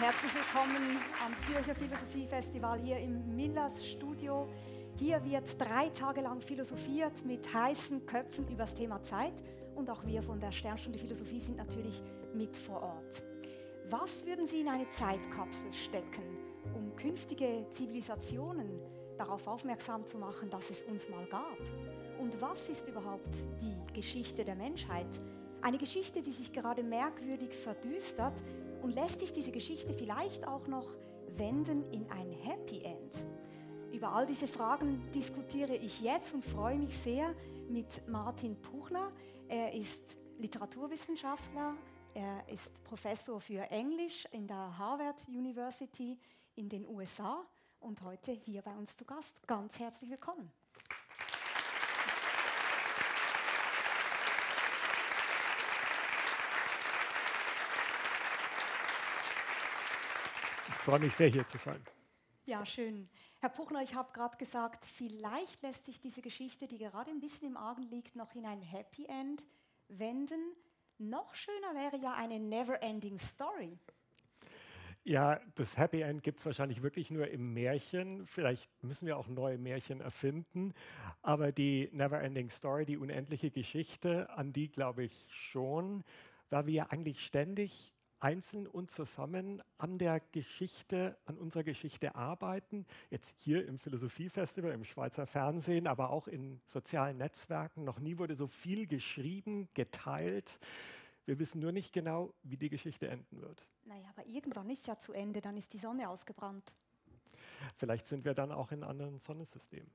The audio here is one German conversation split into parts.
herzlich willkommen am Zürcher Philosophie Festival hier im Millers Studio. Hier wird drei Tage lang philosophiert mit heißen Köpfen über das Thema Zeit und auch wir von der Sternstunde Philosophie sind natürlich mit vor Ort. Was würden Sie in eine Zeitkapsel stecken, um künftige Zivilisationen darauf aufmerksam zu machen, dass es uns mal gab? Und was ist überhaupt die Geschichte der Menschheit? Eine Geschichte, die sich gerade merkwürdig verdüstert und lässt sich diese Geschichte vielleicht auch noch wenden in ein Happy End? Über all diese Fragen diskutiere ich jetzt und freue mich sehr mit Martin Puchner. Er ist Literaturwissenschaftler, er ist Professor für Englisch in der Harvard University in den USA und heute hier bei uns zu Gast. Ganz herzlich willkommen. Freue mich sehr, hier zu sein. Ja, schön. Herr Puchner, ich habe gerade gesagt, vielleicht lässt sich diese Geschichte, die gerade ein bisschen im Argen liegt, noch in ein Happy End wenden. Noch schöner wäre ja eine Never-Ending Story. Ja, das Happy End gibt es wahrscheinlich wirklich nur im Märchen. Vielleicht müssen wir auch neue Märchen erfinden. Aber die Never-Ending Story, die unendliche Geschichte, an die glaube ich schon, weil wir ja eigentlich ständig einzeln und zusammen an der Geschichte, an unserer Geschichte arbeiten. Jetzt hier im Philosophiefestival, im Schweizer Fernsehen, aber auch in sozialen Netzwerken. Noch nie wurde so viel geschrieben, geteilt. Wir wissen nur nicht genau, wie die Geschichte enden wird. Naja, aber irgendwann ist ja zu Ende, dann ist die Sonne ausgebrannt. Vielleicht sind wir dann auch in anderen Sonnensystemen.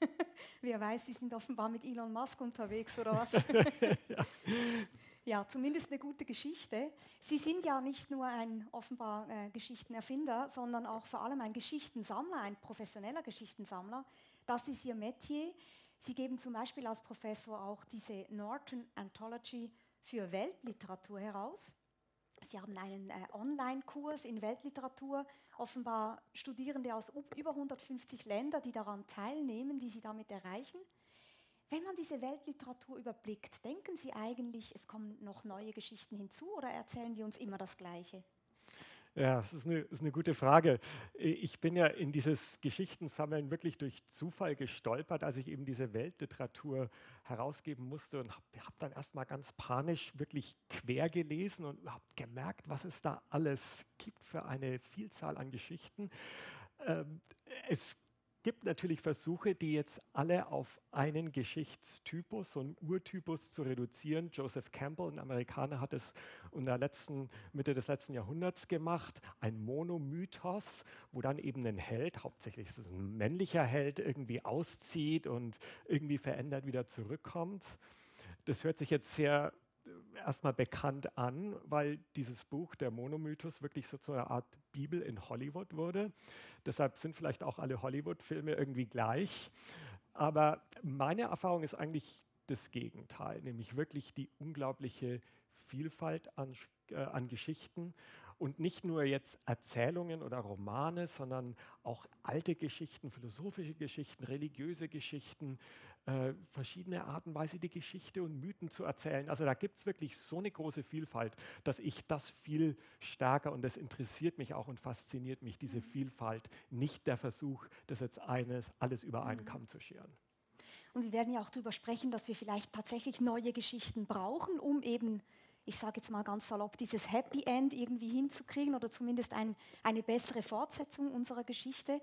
Wer weiß, Sie sind offenbar mit Elon Musk unterwegs oder was? ja. Ja, zumindest eine gute Geschichte. Sie sind ja nicht nur ein offenbar äh, Geschichtenerfinder, sondern auch vor allem ein Geschichtensammler, ein professioneller Geschichtensammler. Das ist Ihr Metier. Sie geben zum Beispiel als Professor auch diese Norton Anthology für Weltliteratur heraus. Sie haben einen äh, Online-Kurs in Weltliteratur, offenbar Studierende aus über 150 Ländern, die daran teilnehmen, die Sie damit erreichen. Wenn man diese Weltliteratur überblickt, denken Sie eigentlich, es kommen noch neue Geschichten hinzu oder erzählen wir uns immer das Gleiche? Ja, das ist eine, ist eine, gute Frage. Ich bin ja in dieses Geschichtensammeln wirklich durch Zufall gestolpert, als ich eben diese Weltliteratur herausgeben musste und habe hab dann erstmal ganz panisch wirklich quer gelesen und habe gemerkt, was es da alles gibt für eine Vielzahl an Geschichten. Ähm, es gibt natürlich Versuche, die jetzt alle auf einen Geschichtstypus, so einen Urtypus zu reduzieren. Joseph Campbell, ein Amerikaner, hat es in der letzten, Mitte des letzten Jahrhunderts gemacht. Ein Monomythos, wo dann eben ein Held, hauptsächlich ein männlicher Held, irgendwie auszieht und irgendwie verändert wieder zurückkommt. Das hört sich jetzt sehr erstmal bekannt an, weil dieses Buch, der Monomythos, wirklich so zu einer Art Bibel in Hollywood wurde. Deshalb sind vielleicht auch alle Hollywood-Filme irgendwie gleich. Aber meine Erfahrung ist eigentlich das Gegenteil, nämlich wirklich die unglaubliche Vielfalt an, äh, an Geschichten und nicht nur jetzt Erzählungen oder Romane, sondern auch alte Geschichten, philosophische Geschichten, religiöse Geschichten, äh, verschiedene Arten, Weise die Geschichte und Mythen zu erzählen. Also da gibt es wirklich so eine große Vielfalt, dass ich das viel stärker und das interessiert mich auch und fasziniert mich, diese Vielfalt, nicht der Versuch, das jetzt eines alles über einen mhm. Kamm zu scheren. Und wir werden ja auch darüber sprechen, dass wir vielleicht tatsächlich neue Geschichten brauchen, um eben ich sage jetzt mal ganz salopp, dieses Happy End irgendwie hinzukriegen oder zumindest ein, eine bessere Fortsetzung unserer Geschichte.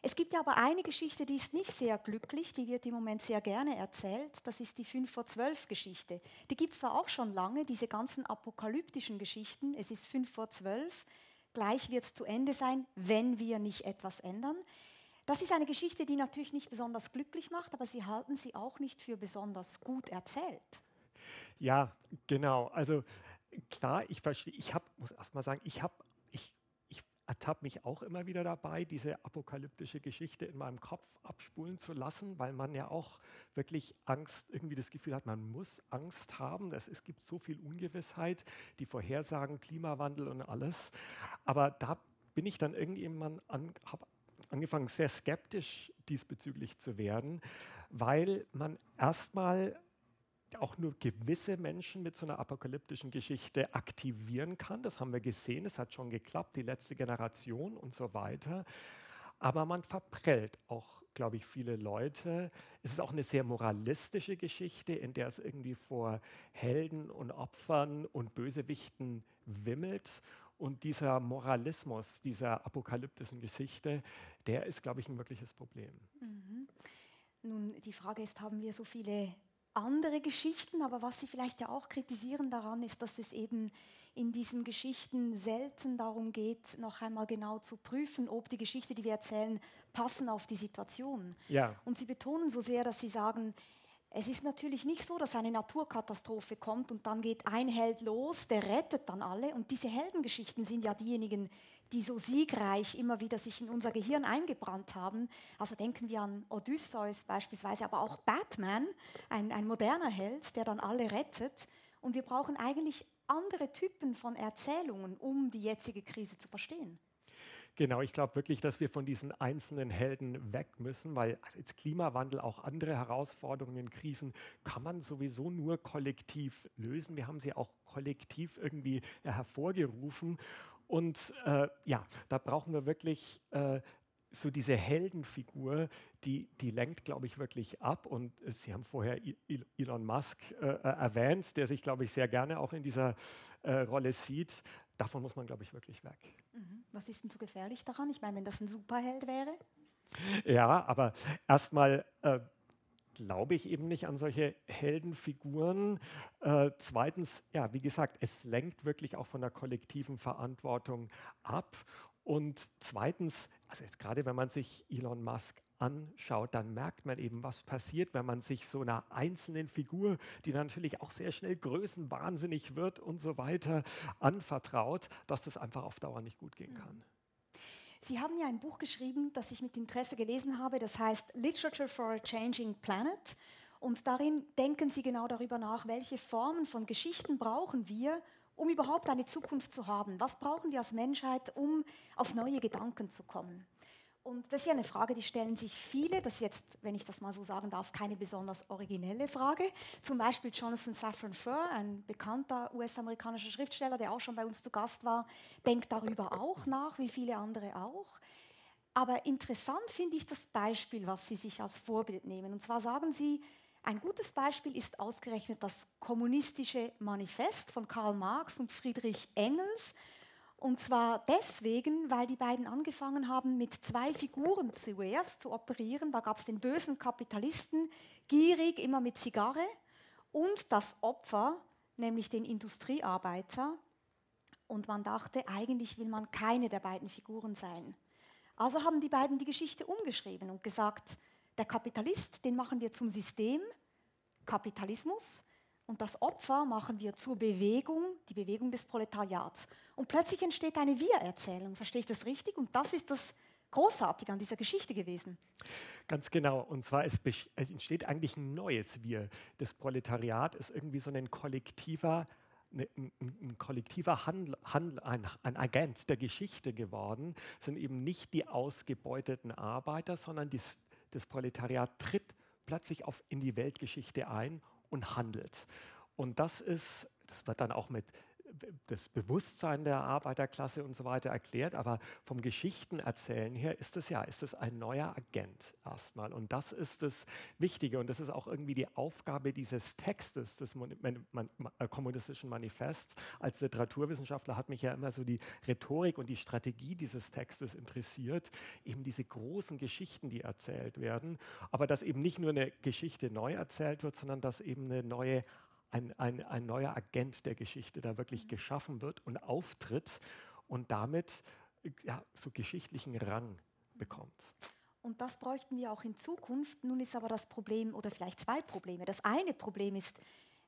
Es gibt ja aber eine Geschichte, die ist nicht sehr glücklich, die wird im Moment sehr gerne erzählt. Das ist die 5 vor 12 Geschichte. Die gibt es zwar auch schon lange, diese ganzen apokalyptischen Geschichten. Es ist 5 vor 12, gleich wird es zu Ende sein, wenn wir nicht etwas ändern. Das ist eine Geschichte, die natürlich nicht besonders glücklich macht, aber sie halten sie auch nicht für besonders gut erzählt. Ja, genau. Also klar, ich verstehe, ich hab, muss erst mal sagen, ich habe ertappe mich auch immer wieder dabei, diese apokalyptische Geschichte in meinem Kopf abspulen zu lassen, weil man ja auch wirklich Angst, irgendwie das Gefühl hat, man muss Angst haben. Das, es gibt so viel Ungewissheit, die Vorhersagen, Klimawandel und alles. Aber da bin ich dann irgendjemand an, habe angefangen, sehr skeptisch diesbezüglich zu werden, weil man erstmal auch nur gewisse Menschen mit so einer apokalyptischen Geschichte aktivieren kann. Das haben wir gesehen, es hat schon geklappt, die letzte Generation und so weiter. Aber man verprellt auch, glaube ich, viele Leute. Es ist auch eine sehr moralistische Geschichte, in der es irgendwie vor Helden und Opfern und Bösewichten wimmelt. Und dieser Moralismus dieser apokalyptischen Geschichte, der ist, glaube ich, ein wirkliches Problem. Mhm. Nun, die Frage ist, haben wir so viele andere Geschichten, aber was Sie vielleicht ja auch kritisieren daran ist, dass es eben in diesen Geschichten selten darum geht, noch einmal genau zu prüfen, ob die Geschichte, die wir erzählen, passen auf die Situation. Ja. Und Sie betonen so sehr, dass Sie sagen, es ist natürlich nicht so, dass eine Naturkatastrophe kommt und dann geht ein Held los, der rettet dann alle. Und diese Heldengeschichten sind ja diejenigen, die so siegreich immer wieder sich in unser Gehirn eingebrannt haben. Also denken wir an Odysseus beispielsweise, aber auch Batman, ein, ein moderner Held, der dann alle rettet. Und wir brauchen eigentlich andere Typen von Erzählungen, um die jetzige Krise zu verstehen. Genau, ich glaube wirklich, dass wir von diesen einzelnen Helden weg müssen, weil als Klimawandel auch andere Herausforderungen, Krisen kann man sowieso nur kollektiv lösen. Wir haben sie auch kollektiv irgendwie hervorgerufen. Und äh, ja, da brauchen wir wirklich äh, so diese Heldenfigur, die, die lenkt, glaube ich, wirklich ab. Und äh, Sie haben vorher Elon Musk äh, äh, erwähnt, der sich, glaube ich, sehr gerne auch in dieser äh, Rolle sieht. Davon muss man, glaube ich, wirklich weg. Mhm. Was ist denn so gefährlich daran? Ich meine, wenn das ein Superheld wäre? Ja, aber erstmal glaube ich eben nicht an solche Heldenfiguren. Äh, zweitens, ja, wie gesagt, es lenkt wirklich auch von der kollektiven Verantwortung ab. Und zweitens, also jetzt gerade wenn man sich Elon Musk anschaut, dann merkt man eben, was passiert, wenn man sich so einer einzelnen Figur, die natürlich auch sehr schnell größenwahnsinnig wird und so weiter, anvertraut, dass das einfach auf Dauer nicht gut gehen kann. Sie haben ja ein Buch geschrieben, das ich mit Interesse gelesen habe, das heißt Literature for a Changing Planet. Und darin denken Sie genau darüber nach, welche Formen von Geschichten brauchen wir, um überhaupt eine Zukunft zu haben. Was brauchen wir als Menschheit, um auf neue Gedanken zu kommen? Und das ist ja eine Frage, die stellen sich viele. Das ist jetzt, wenn ich das mal so sagen darf, keine besonders originelle Frage. Zum Beispiel Jonathan Safran Foer, ein bekannter US-amerikanischer Schriftsteller, der auch schon bei uns zu Gast war, denkt darüber auch nach, wie viele andere auch. Aber interessant finde ich das Beispiel, was Sie sich als Vorbild nehmen. Und zwar sagen Sie, ein gutes Beispiel ist ausgerechnet das kommunistische Manifest von Karl Marx und Friedrich Engels und zwar deswegen, weil die beiden angefangen haben, mit zwei Figuren zuerst zu operieren. Da gab es den bösen Kapitalisten, gierig, immer mit Zigarre, und das Opfer, nämlich den Industriearbeiter. Und man dachte, eigentlich will man keine der beiden Figuren sein. Also haben die beiden die Geschichte umgeschrieben und gesagt, der Kapitalist, den machen wir zum System, Kapitalismus, und das Opfer machen wir zur Bewegung, die Bewegung des Proletariats. Und plötzlich entsteht eine Wir-Erzählung. Verstehe ich das richtig? Und das ist das Großartige an dieser Geschichte gewesen. Ganz genau. Und zwar entsteht eigentlich ein neues Wir. Das Proletariat ist irgendwie so ein kollektiver ne, ein, ein, kollektiver Handel, Handel ein, ein, Agent der Geschichte geworden, Es sind eben nicht die ausgebeuteten Arbeiter, sondern dies, das Proletariat tritt plötzlich auf, in die Weltgeschichte ein und handelt. Und das ist, das wird dann auch mit das Bewusstsein der Arbeiterklasse und so weiter erklärt, aber vom Geschichtenerzählen her ist es ja, ist es ein neuer Agent erstmal. Und das ist das Wichtige und das ist auch irgendwie die Aufgabe dieses Textes, des äh, kommunistischen Manifests. Als Literaturwissenschaftler hat mich ja immer so die Rhetorik und die Strategie dieses Textes interessiert, eben diese großen Geschichten, die erzählt werden, aber dass eben nicht nur eine Geschichte neu erzählt wird, sondern dass eben eine neue ein, ein, ein neuer Agent der Geschichte da wirklich mhm. geschaffen wird und auftritt und damit ja, so geschichtlichen Rang bekommt. Und das bräuchten wir auch in Zukunft. Nun ist aber das Problem, oder vielleicht zwei Probleme. Das eine Problem ist,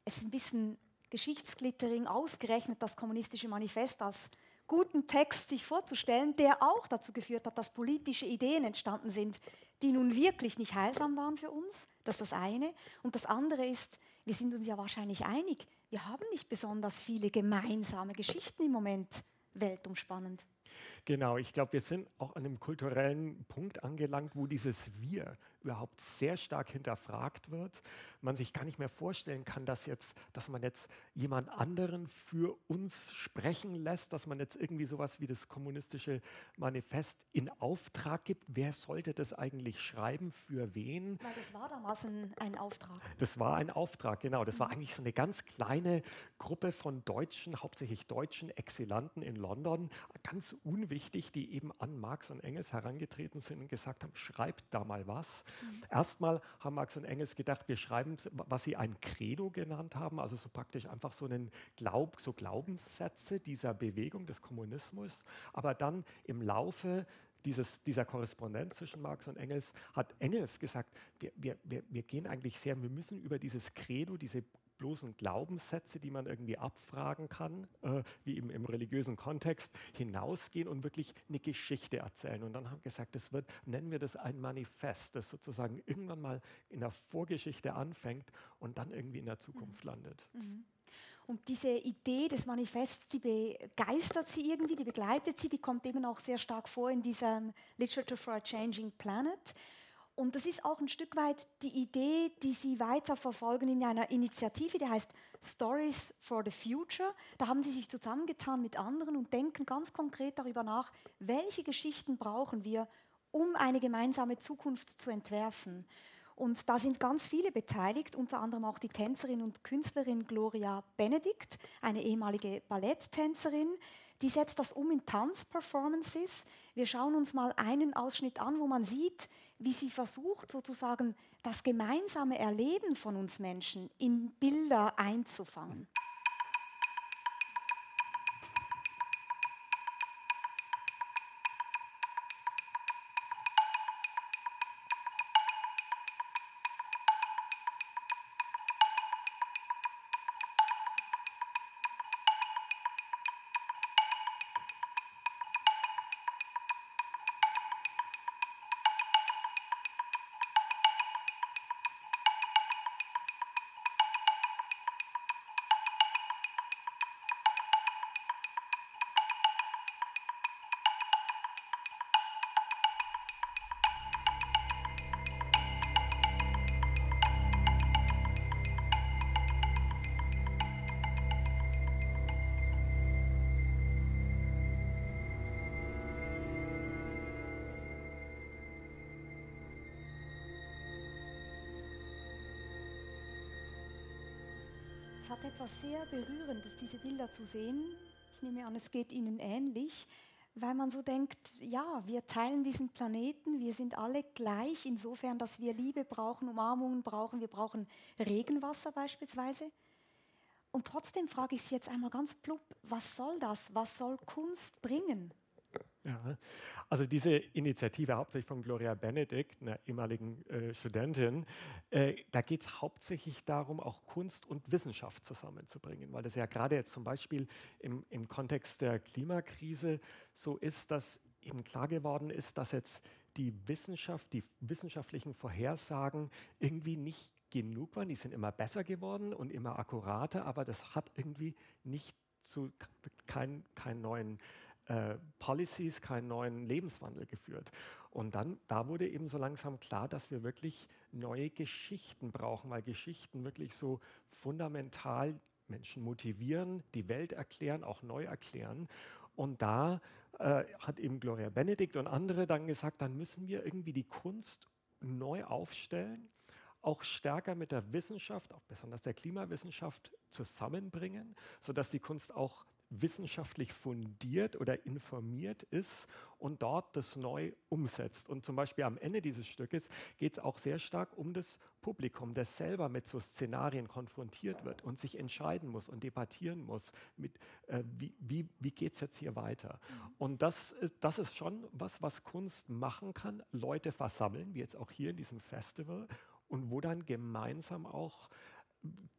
es ist ein bisschen Geschichtsglittering, ausgerechnet das kommunistische Manifest als guten Text sich vorzustellen, der auch dazu geführt hat, dass politische Ideen entstanden sind, die nun wirklich nicht heilsam waren für uns. Das ist das eine. Und das andere ist, wir sind uns ja wahrscheinlich einig, wir haben nicht besonders viele gemeinsame Geschichten im Moment weltumspannend. Genau, ich glaube, wir sind auch an einem kulturellen Punkt angelangt, wo dieses Wir überhaupt sehr stark hinterfragt wird. Man sich gar nicht mehr vorstellen kann, dass, jetzt, dass man jetzt jemand anderen für uns sprechen lässt, dass man jetzt irgendwie sowas wie das kommunistische Manifest in Auftrag gibt. Wer sollte das eigentlich schreiben? Für wen? Weil das war damals ein, ein Auftrag. Das war ein Auftrag, genau. Das mhm. war eigentlich so eine ganz kleine Gruppe von Deutschen, hauptsächlich deutschen Exilanten in London, ganz unwichtig, die eben an Marx und Engels herangetreten sind und gesagt haben, schreibt da mal was. Mhm. Erstmal haben Marx und Engels gedacht, wir schreiben, was sie ein Credo genannt haben, also so praktisch einfach so einen Glaub, so Glaubenssätze dieser Bewegung des Kommunismus. Aber dann im Laufe dieses, dieser Korrespondenz zwischen Marx und Engels hat Engels gesagt, wir, wir, wir gehen eigentlich sehr, wir müssen über dieses Credo, diese bloßen Glaubenssätze, die man irgendwie abfragen kann, äh, wie im, im, religiösen Kontext, hinausgehen und wirklich eine Geschichte erzählen. Und dann haben wir gesagt, das wird, nennen wir das ein Manifest, das sozusagen irgendwann mal in der Vorgeschichte anfängt und dann irgendwie in der Zukunft mhm. landet. Mhm. Und diese Idee des Manifests, die begeistert sie irgendwie, die begleitet sie, die kommt eben auch sehr stark vor in diesem Literature for a Changing Planet. Und das ist auch ein Stück weit die Idee, die Sie weiter verfolgen in einer Initiative, die heißt Stories for the Future. Da haben Sie sich zusammengetan mit anderen und denken ganz konkret darüber nach, welche Geschichten brauchen wir, um eine gemeinsame Zukunft zu entwerfen. Und da sind ganz viele beteiligt, unter anderem auch die Tänzerin und Künstlerin Gloria Benedikt, eine ehemalige Balletttänzerin, die setzt das um in Tanzperformances. Wir schauen uns mal einen Ausschnitt an, wo man sieht, wie sie versucht, sozusagen das gemeinsame Erleben von uns Menschen in Bilder einzufangen. Es hat etwas sehr Berührendes, diese Bilder zu sehen. Ich nehme an, es geht Ihnen ähnlich, weil man so denkt, ja, wir teilen diesen Planeten, wir sind alle gleich, insofern, dass wir Liebe brauchen, Umarmungen brauchen, wir brauchen Regenwasser beispielsweise. Und trotzdem frage ich Sie jetzt einmal ganz plump, was soll das? Was soll Kunst bringen? Ja, also diese Initiative, hauptsächlich von Gloria Benedikt, einer ehemaligen äh, Studentin, äh, da geht es hauptsächlich darum, auch Kunst und Wissenschaft zusammenzubringen, weil das ja gerade jetzt zum Beispiel im, im Kontext der Klimakrise so ist, dass eben klar geworden ist, dass jetzt die Wissenschaft, die wissenschaftlichen Vorhersagen irgendwie nicht genug waren. Die sind immer besser geworden und immer akkurater, aber das hat irgendwie nicht zu keinen kein neuen äh, Policies, keinen neuen Lebenswandel geführt. Und dann, da wurde eben so langsam klar, dass wir wirklich neue Geschichten brauchen, weil Geschichten wirklich so fundamental Menschen motivieren, die Welt erklären, auch neu erklären. Und da äh, hat eben Gloria Benedikt und andere dann gesagt, dann müssen wir irgendwie die Kunst neu aufstellen, auch stärker mit der Wissenschaft, auch besonders der Klimawissenschaft zusammenbringen, sodass die Kunst auch wissenschaftlich fundiert oder informiert ist und dort das neu umsetzt. Und zum Beispiel am Ende dieses Stückes geht es auch sehr stark um das Publikum, das selber mit so Szenarien konfrontiert wird und sich entscheiden muss und debattieren muss, mit, äh, wie, wie, wie geht es jetzt hier weiter. Mhm. Und das, das ist schon was, was Kunst machen kann, Leute versammeln, wie jetzt auch hier in diesem Festival, und wo dann gemeinsam auch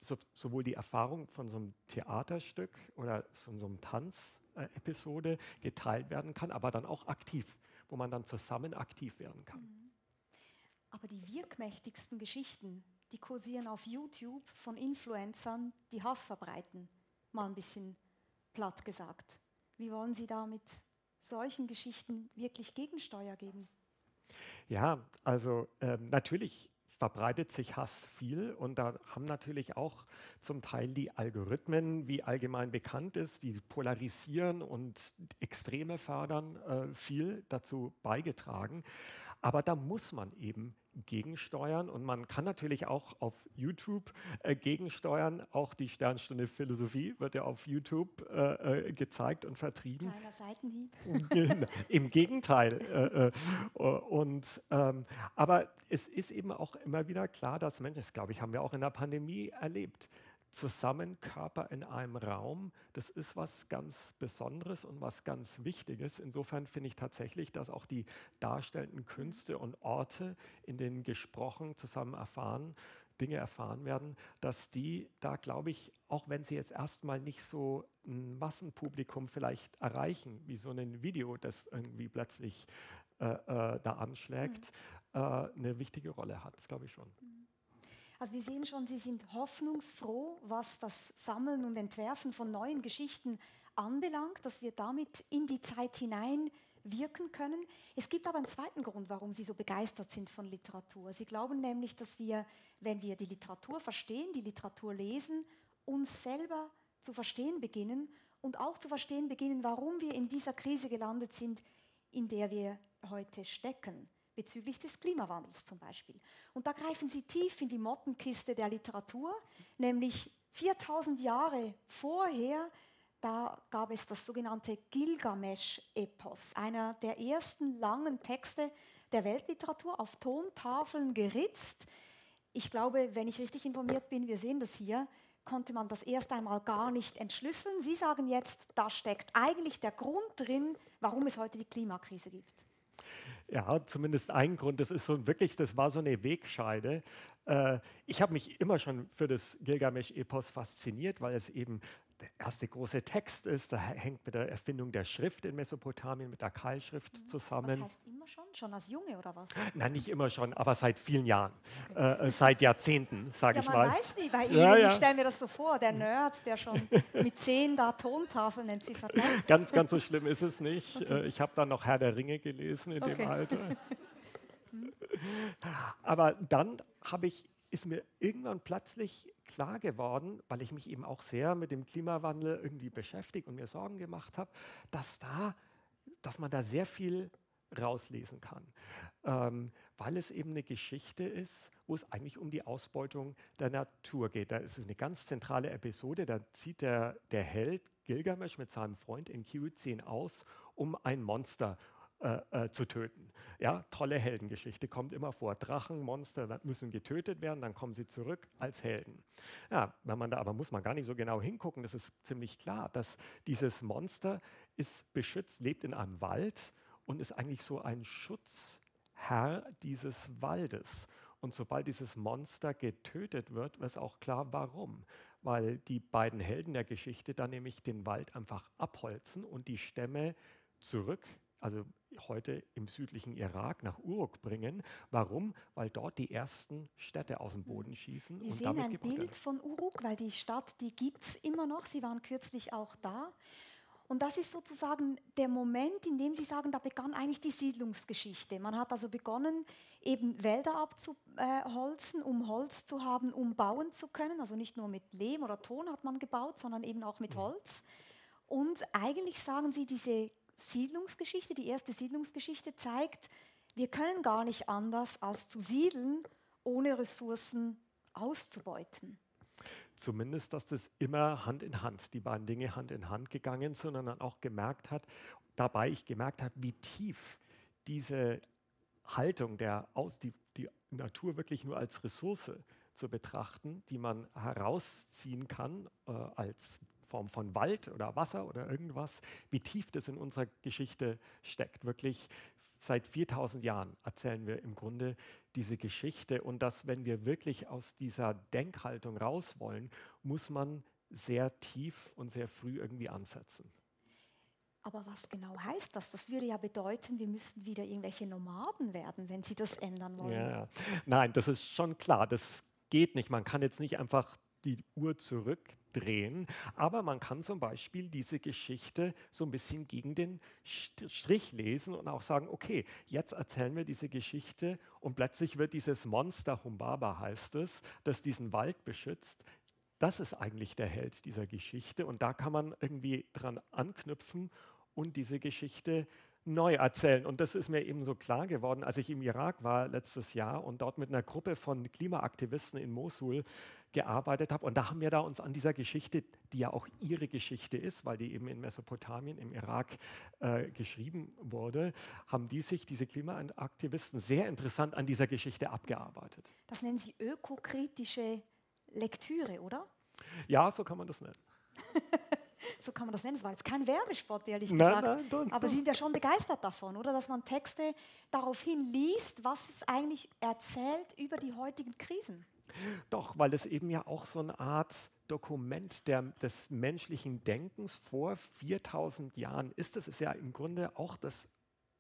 so, sowohl die Erfahrung von so einem Theaterstück oder von so einem Tanzepisode geteilt werden kann, aber dann auch aktiv, wo man dann zusammen aktiv werden kann. Mhm. Aber die wirkmächtigsten Geschichten, die kursieren auf YouTube von Influencern, die Hass verbreiten. Mal ein bisschen platt gesagt. Wie wollen Sie da mit solchen Geschichten wirklich Gegensteuer geben? Ja, also ähm, natürlich verbreitet sich Hass viel und da haben natürlich auch zum Teil die Algorithmen, wie allgemein bekannt ist, die polarisieren und Extreme fördern, äh, viel dazu beigetragen. Aber da muss man eben gegensteuern und man kann natürlich auch auf YouTube äh, gegensteuern. Auch die Sternstunde Philosophie wird ja auf YouTube äh, äh gezeigt und vertrieben. Kleiner Seitenhieb. Im Gegenteil. Äh, äh, und, ähm, aber es ist eben auch immer wieder klar, dass Menschen, das glaube ich, haben wir auch in der Pandemie erlebt, zusammen Körper in einem Raum, das ist was ganz Besonderes und was ganz Wichtiges. Insofern finde ich tatsächlich, dass auch die darstellenden Künste und Orte, in denen gesprochen, zusammen erfahren, Dinge erfahren werden, dass die da, glaube ich, auch wenn sie jetzt erstmal nicht so ein Massenpublikum vielleicht erreichen, wie so ein Video, das irgendwie plötzlich äh, äh, da anschlägt, mhm. äh, eine wichtige Rolle hat, das glaube ich schon. Also wir sehen schon, Sie sind hoffnungsfroh, was das Sammeln und Entwerfen von neuen Geschichten anbelangt, dass wir damit in die Zeit hinein wirken können. Es gibt aber einen zweiten Grund, warum Sie so begeistert sind von Literatur. Sie glauben nämlich, dass wir, wenn wir die Literatur verstehen, die Literatur lesen, uns selber zu verstehen beginnen und auch zu verstehen beginnen, warum wir in dieser Krise gelandet sind, in der wir heute stecken bezüglich des Klimawandels zum Beispiel. Und da greifen sie tief in die Mottenkiste der Literatur, nämlich 4000 Jahre vorher, da gab es das sogenannte Gilgamesch-Epos, einer der ersten langen Texte der Weltliteratur auf Tontafeln geritzt. Ich glaube, wenn ich richtig informiert bin, wir sehen das hier, konnte man das erst einmal gar nicht entschlüsseln. Sie sagen jetzt, da steckt eigentlich der Grund drin, warum es heute die Klimakrise gibt. Ja, zumindest ein Grund. Das ist so wirklich, das war so eine Wegscheide. Äh, ich habe mich immer schon für das Gilgamesch-Epos fasziniert, weil es eben der erste große Text ist. Da hängt mit der Erfindung der Schrift in Mesopotamien, mit der Keilschrift mhm. zusammen. Was heißt immer schon? Schon als Junge oder was? Nein, nicht immer schon, aber seit vielen Jahren. Okay. Äh, seit Jahrzehnten, sage ja, ich mal. Man weiß nie bei Ihnen. Ja, ja. Ich stelle mir das so vor, der Nerd, der schon mit zehn da Tontafeln entziffert hat. Ganz, ganz so schlimm ist es nicht. Okay. Äh, ich habe dann noch Herr der Ringe gelesen in okay. dem Alter. aber dann habe ich ist mir irgendwann plötzlich klar geworden, weil ich mich eben auch sehr mit dem Klimawandel irgendwie beschäftigt und mir Sorgen gemacht habe, dass da, dass man da sehr viel rauslesen kann, ähm, weil es eben eine Geschichte ist, wo es eigentlich um die Ausbeutung der Natur geht. Da ist eine ganz zentrale Episode, da zieht der, der Held Gilgamesh mit seinem Freund Enkidu 10 aus, um ein Monster äh, äh, zu töten. Ja, tolle Heldengeschichte, kommt immer vor. Drachen, Monster müssen getötet werden, dann kommen sie zurück als Helden. Ja, wenn man da aber muss man gar nicht so genau hingucken, das ist ziemlich klar, dass dieses Monster ist beschützt, lebt in einem Wald und ist eigentlich so ein Schutzherr dieses Waldes. Und sobald dieses Monster getötet wird, wird auch klar, warum. Weil die beiden Helden der Geschichte dann nämlich den Wald einfach abholzen und die Stämme zurück also heute im südlichen Irak, nach Uruk bringen. Warum? Weil dort die ersten Städte aus dem Boden schießen. Wir sehen ein Bild von Uruk, weil die Stadt, die gibt es immer noch. Sie waren kürzlich auch da. Und das ist sozusagen der Moment, in dem Sie sagen, da begann eigentlich die Siedlungsgeschichte. Man hat also begonnen, eben Wälder abzuholzen, um Holz zu haben, um bauen zu können. Also nicht nur mit Lehm oder Ton hat man gebaut, sondern eben auch mit Holz. Und eigentlich sagen Sie, diese Siedlungsgeschichte, die erste Siedlungsgeschichte zeigt, wir können gar nicht anders als zu siedeln, ohne Ressourcen auszubeuten. Zumindest, dass das immer Hand in Hand, die beiden Dinge Hand in Hand gegangen sind und dann auch gemerkt hat, dabei ich gemerkt habe, wie tief diese Haltung der aus die, die Natur wirklich nur als Ressource zu betrachten, die man herausziehen kann äh, als Form von Wald oder Wasser oder irgendwas, wie tief das in unserer Geschichte steckt. Wirklich seit 4000 Jahren erzählen wir im Grunde diese Geschichte und dass, wenn wir wirklich aus dieser Denkhaltung raus wollen, muss man sehr tief und sehr früh irgendwie ansetzen. Aber was genau heißt das? Das würde ja bedeuten, wir müssten wieder irgendwelche Nomaden werden, wenn Sie das ändern wollen. Ja. Nein, das ist schon klar. Das geht nicht. Man kann jetzt nicht einfach die Uhr zurückdrehen. Aber man kann zum Beispiel diese Geschichte so ein bisschen gegen den Strich lesen und auch sagen, okay, jetzt erzählen wir diese Geschichte und plötzlich wird dieses Monster, Humbaba heißt es, das diesen Wald beschützt, das ist eigentlich der Held dieser Geschichte und da kann man irgendwie dran anknüpfen und diese Geschichte neu erzählen. Und das ist mir eben so klar geworden, als ich im Irak war letztes Jahr und dort mit einer Gruppe von Klimaaktivisten in Mosul gearbeitet habe. Und da haben wir da uns an dieser Geschichte, die ja auch ihre Geschichte ist, weil die eben in Mesopotamien, im Irak äh, geschrieben wurde, haben die sich, diese Klimaaktivisten, sehr interessant an dieser Geschichte abgearbeitet. Das nennen Sie ökokritische Lektüre, oder? Ja, so kann man das nennen. so kann man das nennen. Es war jetzt kein Werbespot, ehrlich gesagt. Nein, nein, Aber Sie sind ja schon begeistert davon, oder? Dass man Texte daraufhin liest, was es eigentlich erzählt über die heutigen Krisen. Doch, weil es eben ja auch so eine Art Dokument der, des menschlichen Denkens vor 4000 Jahren ist. Das ist ja im Grunde auch das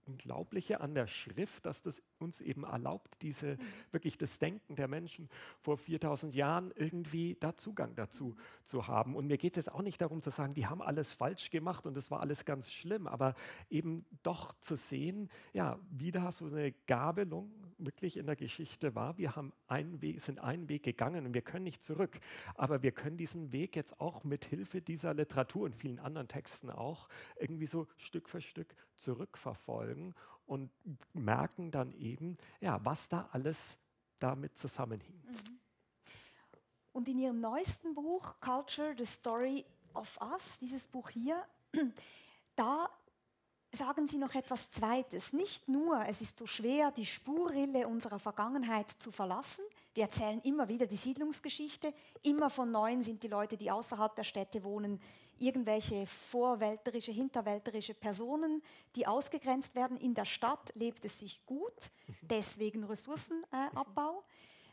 Unglaubliche an der Schrift, dass das uns eben erlaubt, diese wirklich das Denken der Menschen vor 4000 Jahren irgendwie da Zugang dazu zu haben. Und mir geht es auch nicht darum zu sagen, die haben alles falsch gemacht und das war alles ganz schlimm, aber eben doch zu sehen, ja, wie da so eine Gabelung wirklich in der Geschichte war. Wir haben einen Weg, sind einen Weg gegangen und wir können nicht zurück, aber wir können diesen Weg jetzt auch mit Hilfe dieser Literatur und vielen anderen Texten auch irgendwie so Stück für Stück zurückverfolgen und merken dann eben, ja, was da alles damit zusammenhing. Mhm. Und in Ihrem neuesten Buch, Culture, The Story of Us, dieses Buch hier, da sagen Sie noch etwas Zweites. Nicht nur, es ist so schwer, die Spurrille unserer Vergangenheit zu verlassen. Wir erzählen immer wieder die Siedlungsgeschichte. Immer von Neuem sind die Leute, die außerhalb der Städte wohnen, irgendwelche vorwälterische, hinterwälterische Personen, die ausgegrenzt werden. In der Stadt lebt es sich gut, deswegen Ressourcenabbau.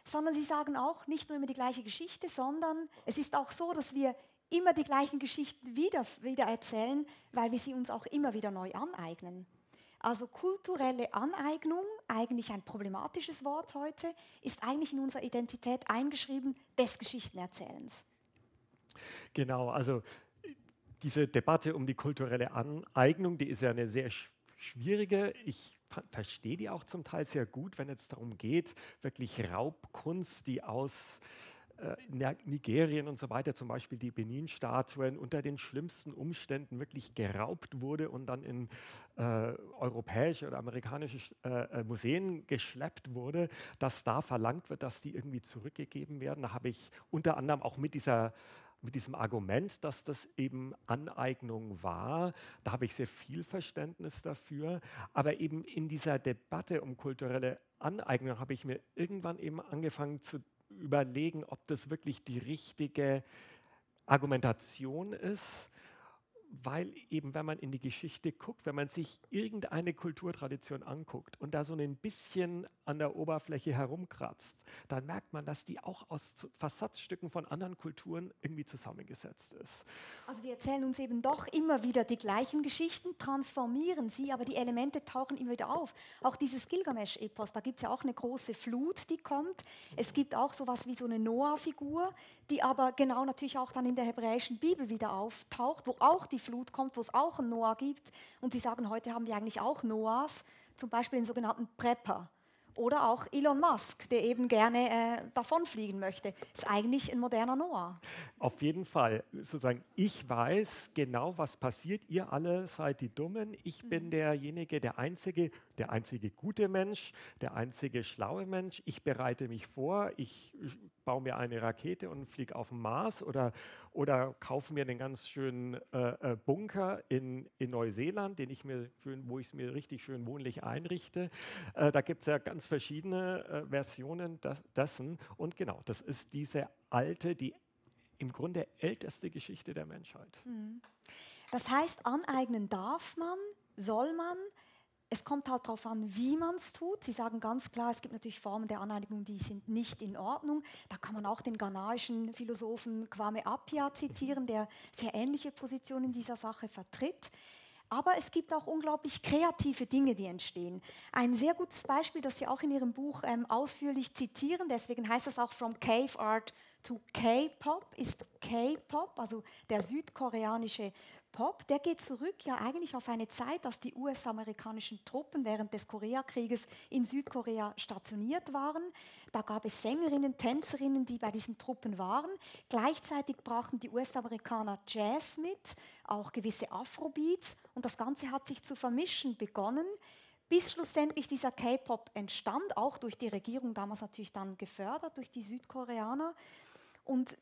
Sondern sie sagen auch nicht nur immer die gleiche Geschichte, sondern es ist auch so, dass wir immer die gleichen Geschichten wieder, wieder erzählen, weil wir sie uns auch immer wieder neu aneignen. Also kulturelle Aneignung, eigentlich ein problematisches Wort heute, ist eigentlich in unserer Identität eingeschrieben des Geschichtenerzählens. Genau, also diese Debatte um die kulturelle Aneignung, die ist ja eine sehr schwierige. Ich verstehe die auch zum Teil sehr gut, wenn es darum geht, wirklich Raubkunst, die aus Nigerien und so weiter, zum Beispiel die Benin-Statuen, unter den schlimmsten Umständen wirklich geraubt wurde und dann in äh, europäische oder amerikanische äh, äh, Museen geschleppt wurde, dass da verlangt wird, dass die irgendwie zurückgegeben werden. Da habe ich unter anderem auch mit dieser mit diesem Argument, dass das eben Aneignung war. Da habe ich sehr viel Verständnis dafür. Aber eben in dieser Debatte um kulturelle Aneignung habe ich mir irgendwann eben angefangen zu überlegen, ob das wirklich die richtige Argumentation ist weil eben, wenn man in die Geschichte guckt, wenn man sich irgendeine Kulturtradition anguckt und da so ein bisschen an der Oberfläche herumkratzt, dann merkt man, dass die auch aus Versatzstücken von anderen Kulturen irgendwie zusammengesetzt ist. Also wir erzählen uns eben doch immer wieder die gleichen Geschichten, transformieren sie, aber die Elemente tauchen immer wieder auf. Auch dieses Gilgamesch-Epos, da gibt es ja auch eine große Flut, die kommt. Es gibt auch sowas wie so eine Noah-Figur, die aber genau natürlich auch dann in der hebräischen Bibel wieder auftaucht, wo auch die Flut kommt, wo es auch einen Noah gibt. Und sie sagen, heute haben wir eigentlich auch Noahs, zum Beispiel den sogenannten Prepper. Oder auch Elon Musk, der eben gerne äh, davonfliegen möchte. Ist eigentlich ein moderner Noah. Auf jeden Fall. Sozusagen, ich weiß genau, was passiert. Ihr alle seid die Dummen. Ich mhm. bin derjenige, der einzige, der einzige gute Mensch, der einzige schlaue Mensch. Ich bereite mich vor. Ich baue mir eine Rakete und fliege auf den Mars oder, oder kaufe mir einen ganz schönen äh, äh, Bunker in, in Neuseeland, den ich mir schön, wo ich es mir richtig schön wohnlich einrichte. Äh, da gibt es ja ganz verschiedene äh, Versionen das, dessen. Und genau, das ist diese alte, die im Grunde älteste Geschichte der Menschheit. Hm. Das heißt, aneignen darf man, soll man, es kommt halt darauf an, wie man es tut. Sie sagen ganz klar, es gibt natürlich Formen der Aneignung, die sind nicht in Ordnung. Da kann man auch den ghanaischen Philosophen Kwame Appiah zitieren, der sehr ähnliche Positionen in dieser Sache vertritt. Aber es gibt auch unglaublich kreative Dinge, die entstehen. Ein sehr gutes Beispiel, das Sie auch in Ihrem Buch ähm, ausführlich zitieren, deswegen heißt es auch From Cave Art to K-Pop, ist K-Pop, also der südkoreanische Pop, der geht zurück ja eigentlich auf eine Zeit, als die US-amerikanischen Truppen während des Koreakrieges in Südkorea stationiert waren. Da gab es Sängerinnen, Tänzerinnen, die bei diesen Truppen waren. Gleichzeitig brachten die US-Amerikaner Jazz mit, auch gewisse Afrobeats und das Ganze hat sich zu vermischen begonnen bis schlussendlich dieser K-Pop entstand, auch durch die Regierung damals natürlich dann gefördert durch die Südkoreaner. Und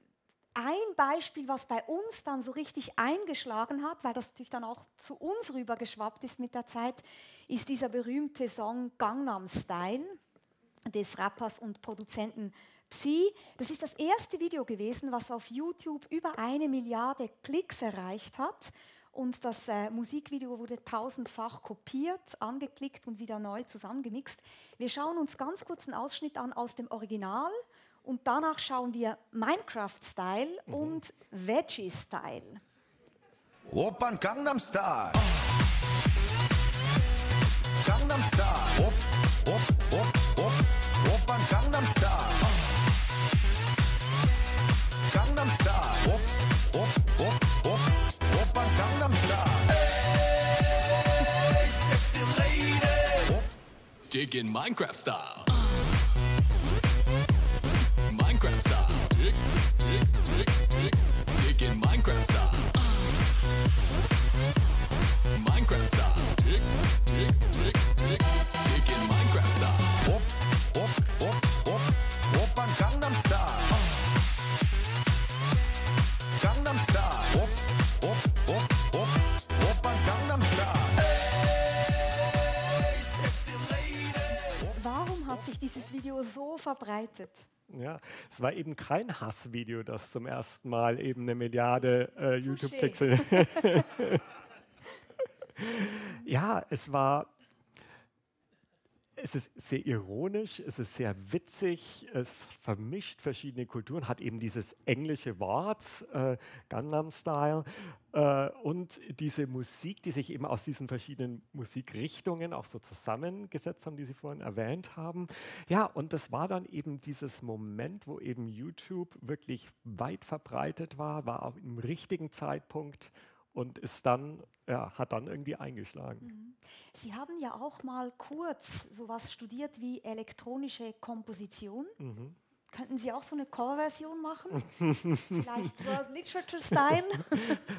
ein Beispiel, was bei uns dann so richtig eingeschlagen hat, weil das natürlich dann auch zu uns rübergeschwappt ist mit der Zeit, ist dieser berühmte Song Gangnam Style des Rappers und Produzenten Psy. Das ist das erste Video gewesen, was auf YouTube über eine Milliarde Klicks erreicht hat. Und das äh, Musikvideo wurde tausendfach kopiert, angeklickt und wieder neu zusammengemixt. Wir schauen uns ganz kurz einen Ausschnitt an aus dem Original und danach schauen wir Minecraft-Style mhm. und Veggie-Style. Opern Gangnam Style. Gangnam Style. Op, op, op, op. Opern Gangnam Style. Gangnam Style. Op, op, op, op. Opern Gangnam Style. Hey, sexy lady. Op. Dig in Minecraft Style. Dieses Video so verbreitet? Ja, es war eben kein Hassvideo, das zum ersten Mal eben eine Milliarde äh, YouTube-Klicks. ja, es war es ist sehr ironisch, es ist sehr witzig, es vermischt verschiedene Kulturen, hat eben dieses englische Wort, äh, Gangnam Style, äh, und diese Musik, die sich eben aus diesen verschiedenen Musikrichtungen auch so zusammengesetzt haben, die Sie vorhin erwähnt haben. Ja, und das war dann eben dieses Moment, wo eben YouTube wirklich weit verbreitet war, war auch im richtigen Zeitpunkt und ist dann, ja, hat dann irgendwie eingeschlagen. Mhm. Sie haben ja auch mal kurz sowas studiert wie elektronische Komposition. Mhm. Könnten Sie auch so eine Coverversion machen? Vielleicht World Literature Style?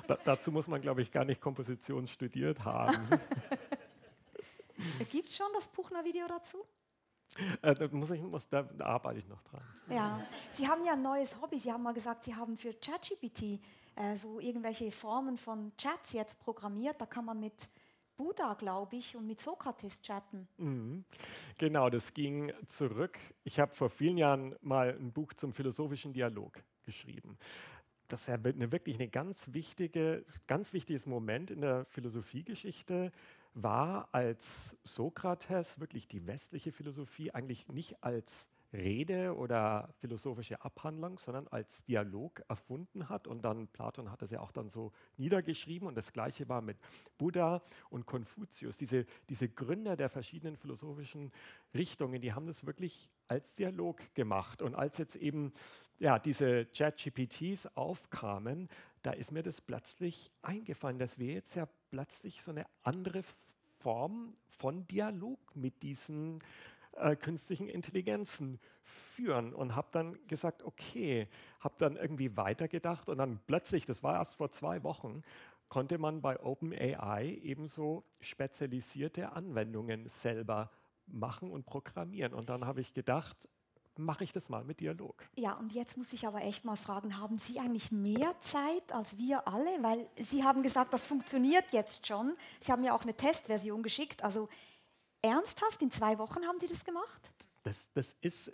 da, dazu muss man, glaube ich, gar nicht Komposition studiert haben. Gibt es schon das Buchner-Video dazu? Äh, da, muss ich, muss, da, da arbeite ich noch dran. Ja, Sie haben ja ein neues Hobby. Sie haben mal gesagt, Sie haben für ChatGPT äh, so irgendwelche Formen von Chats jetzt programmiert. Da kann man mit Buddha, glaube ich, und mit Sokrates chatten. Mhm. Genau, das ging zurück. Ich habe vor vielen Jahren mal ein Buch zum philosophischen Dialog geschrieben. Das ist eine, wirklich eine ganz wichtige, ganz wichtiges Moment in der Philosophiegeschichte war, als Sokrates wirklich die westliche Philosophie eigentlich nicht als Rede oder philosophische Abhandlung, sondern als Dialog erfunden hat. Und dann, Platon hat das ja auch dann so niedergeschrieben. Und das Gleiche war mit Buddha und Konfuzius. Diese, diese Gründer der verschiedenen philosophischen Richtungen, die haben das wirklich als Dialog gemacht. Und als jetzt eben ja, diese Chat-GPTs aufkamen, da ist mir das plötzlich eingefallen, dass wir jetzt ja plötzlich so eine andere Form von Dialog mit diesen äh, künstlichen Intelligenzen führen und habe dann gesagt, okay, habe dann irgendwie weitergedacht und dann plötzlich, das war erst vor zwei Wochen, konnte man bei OpenAI ebenso spezialisierte Anwendungen selber machen und programmieren. Und dann habe ich gedacht, mache ich das mal mit Dialog. Ja, und jetzt muss ich aber echt mal fragen, haben Sie eigentlich mehr Zeit als wir alle? Weil Sie haben gesagt, das funktioniert jetzt schon. Sie haben ja auch eine Testversion geschickt. Also Ernsthaft? In zwei Wochen haben Sie das gemacht? Das, das ist,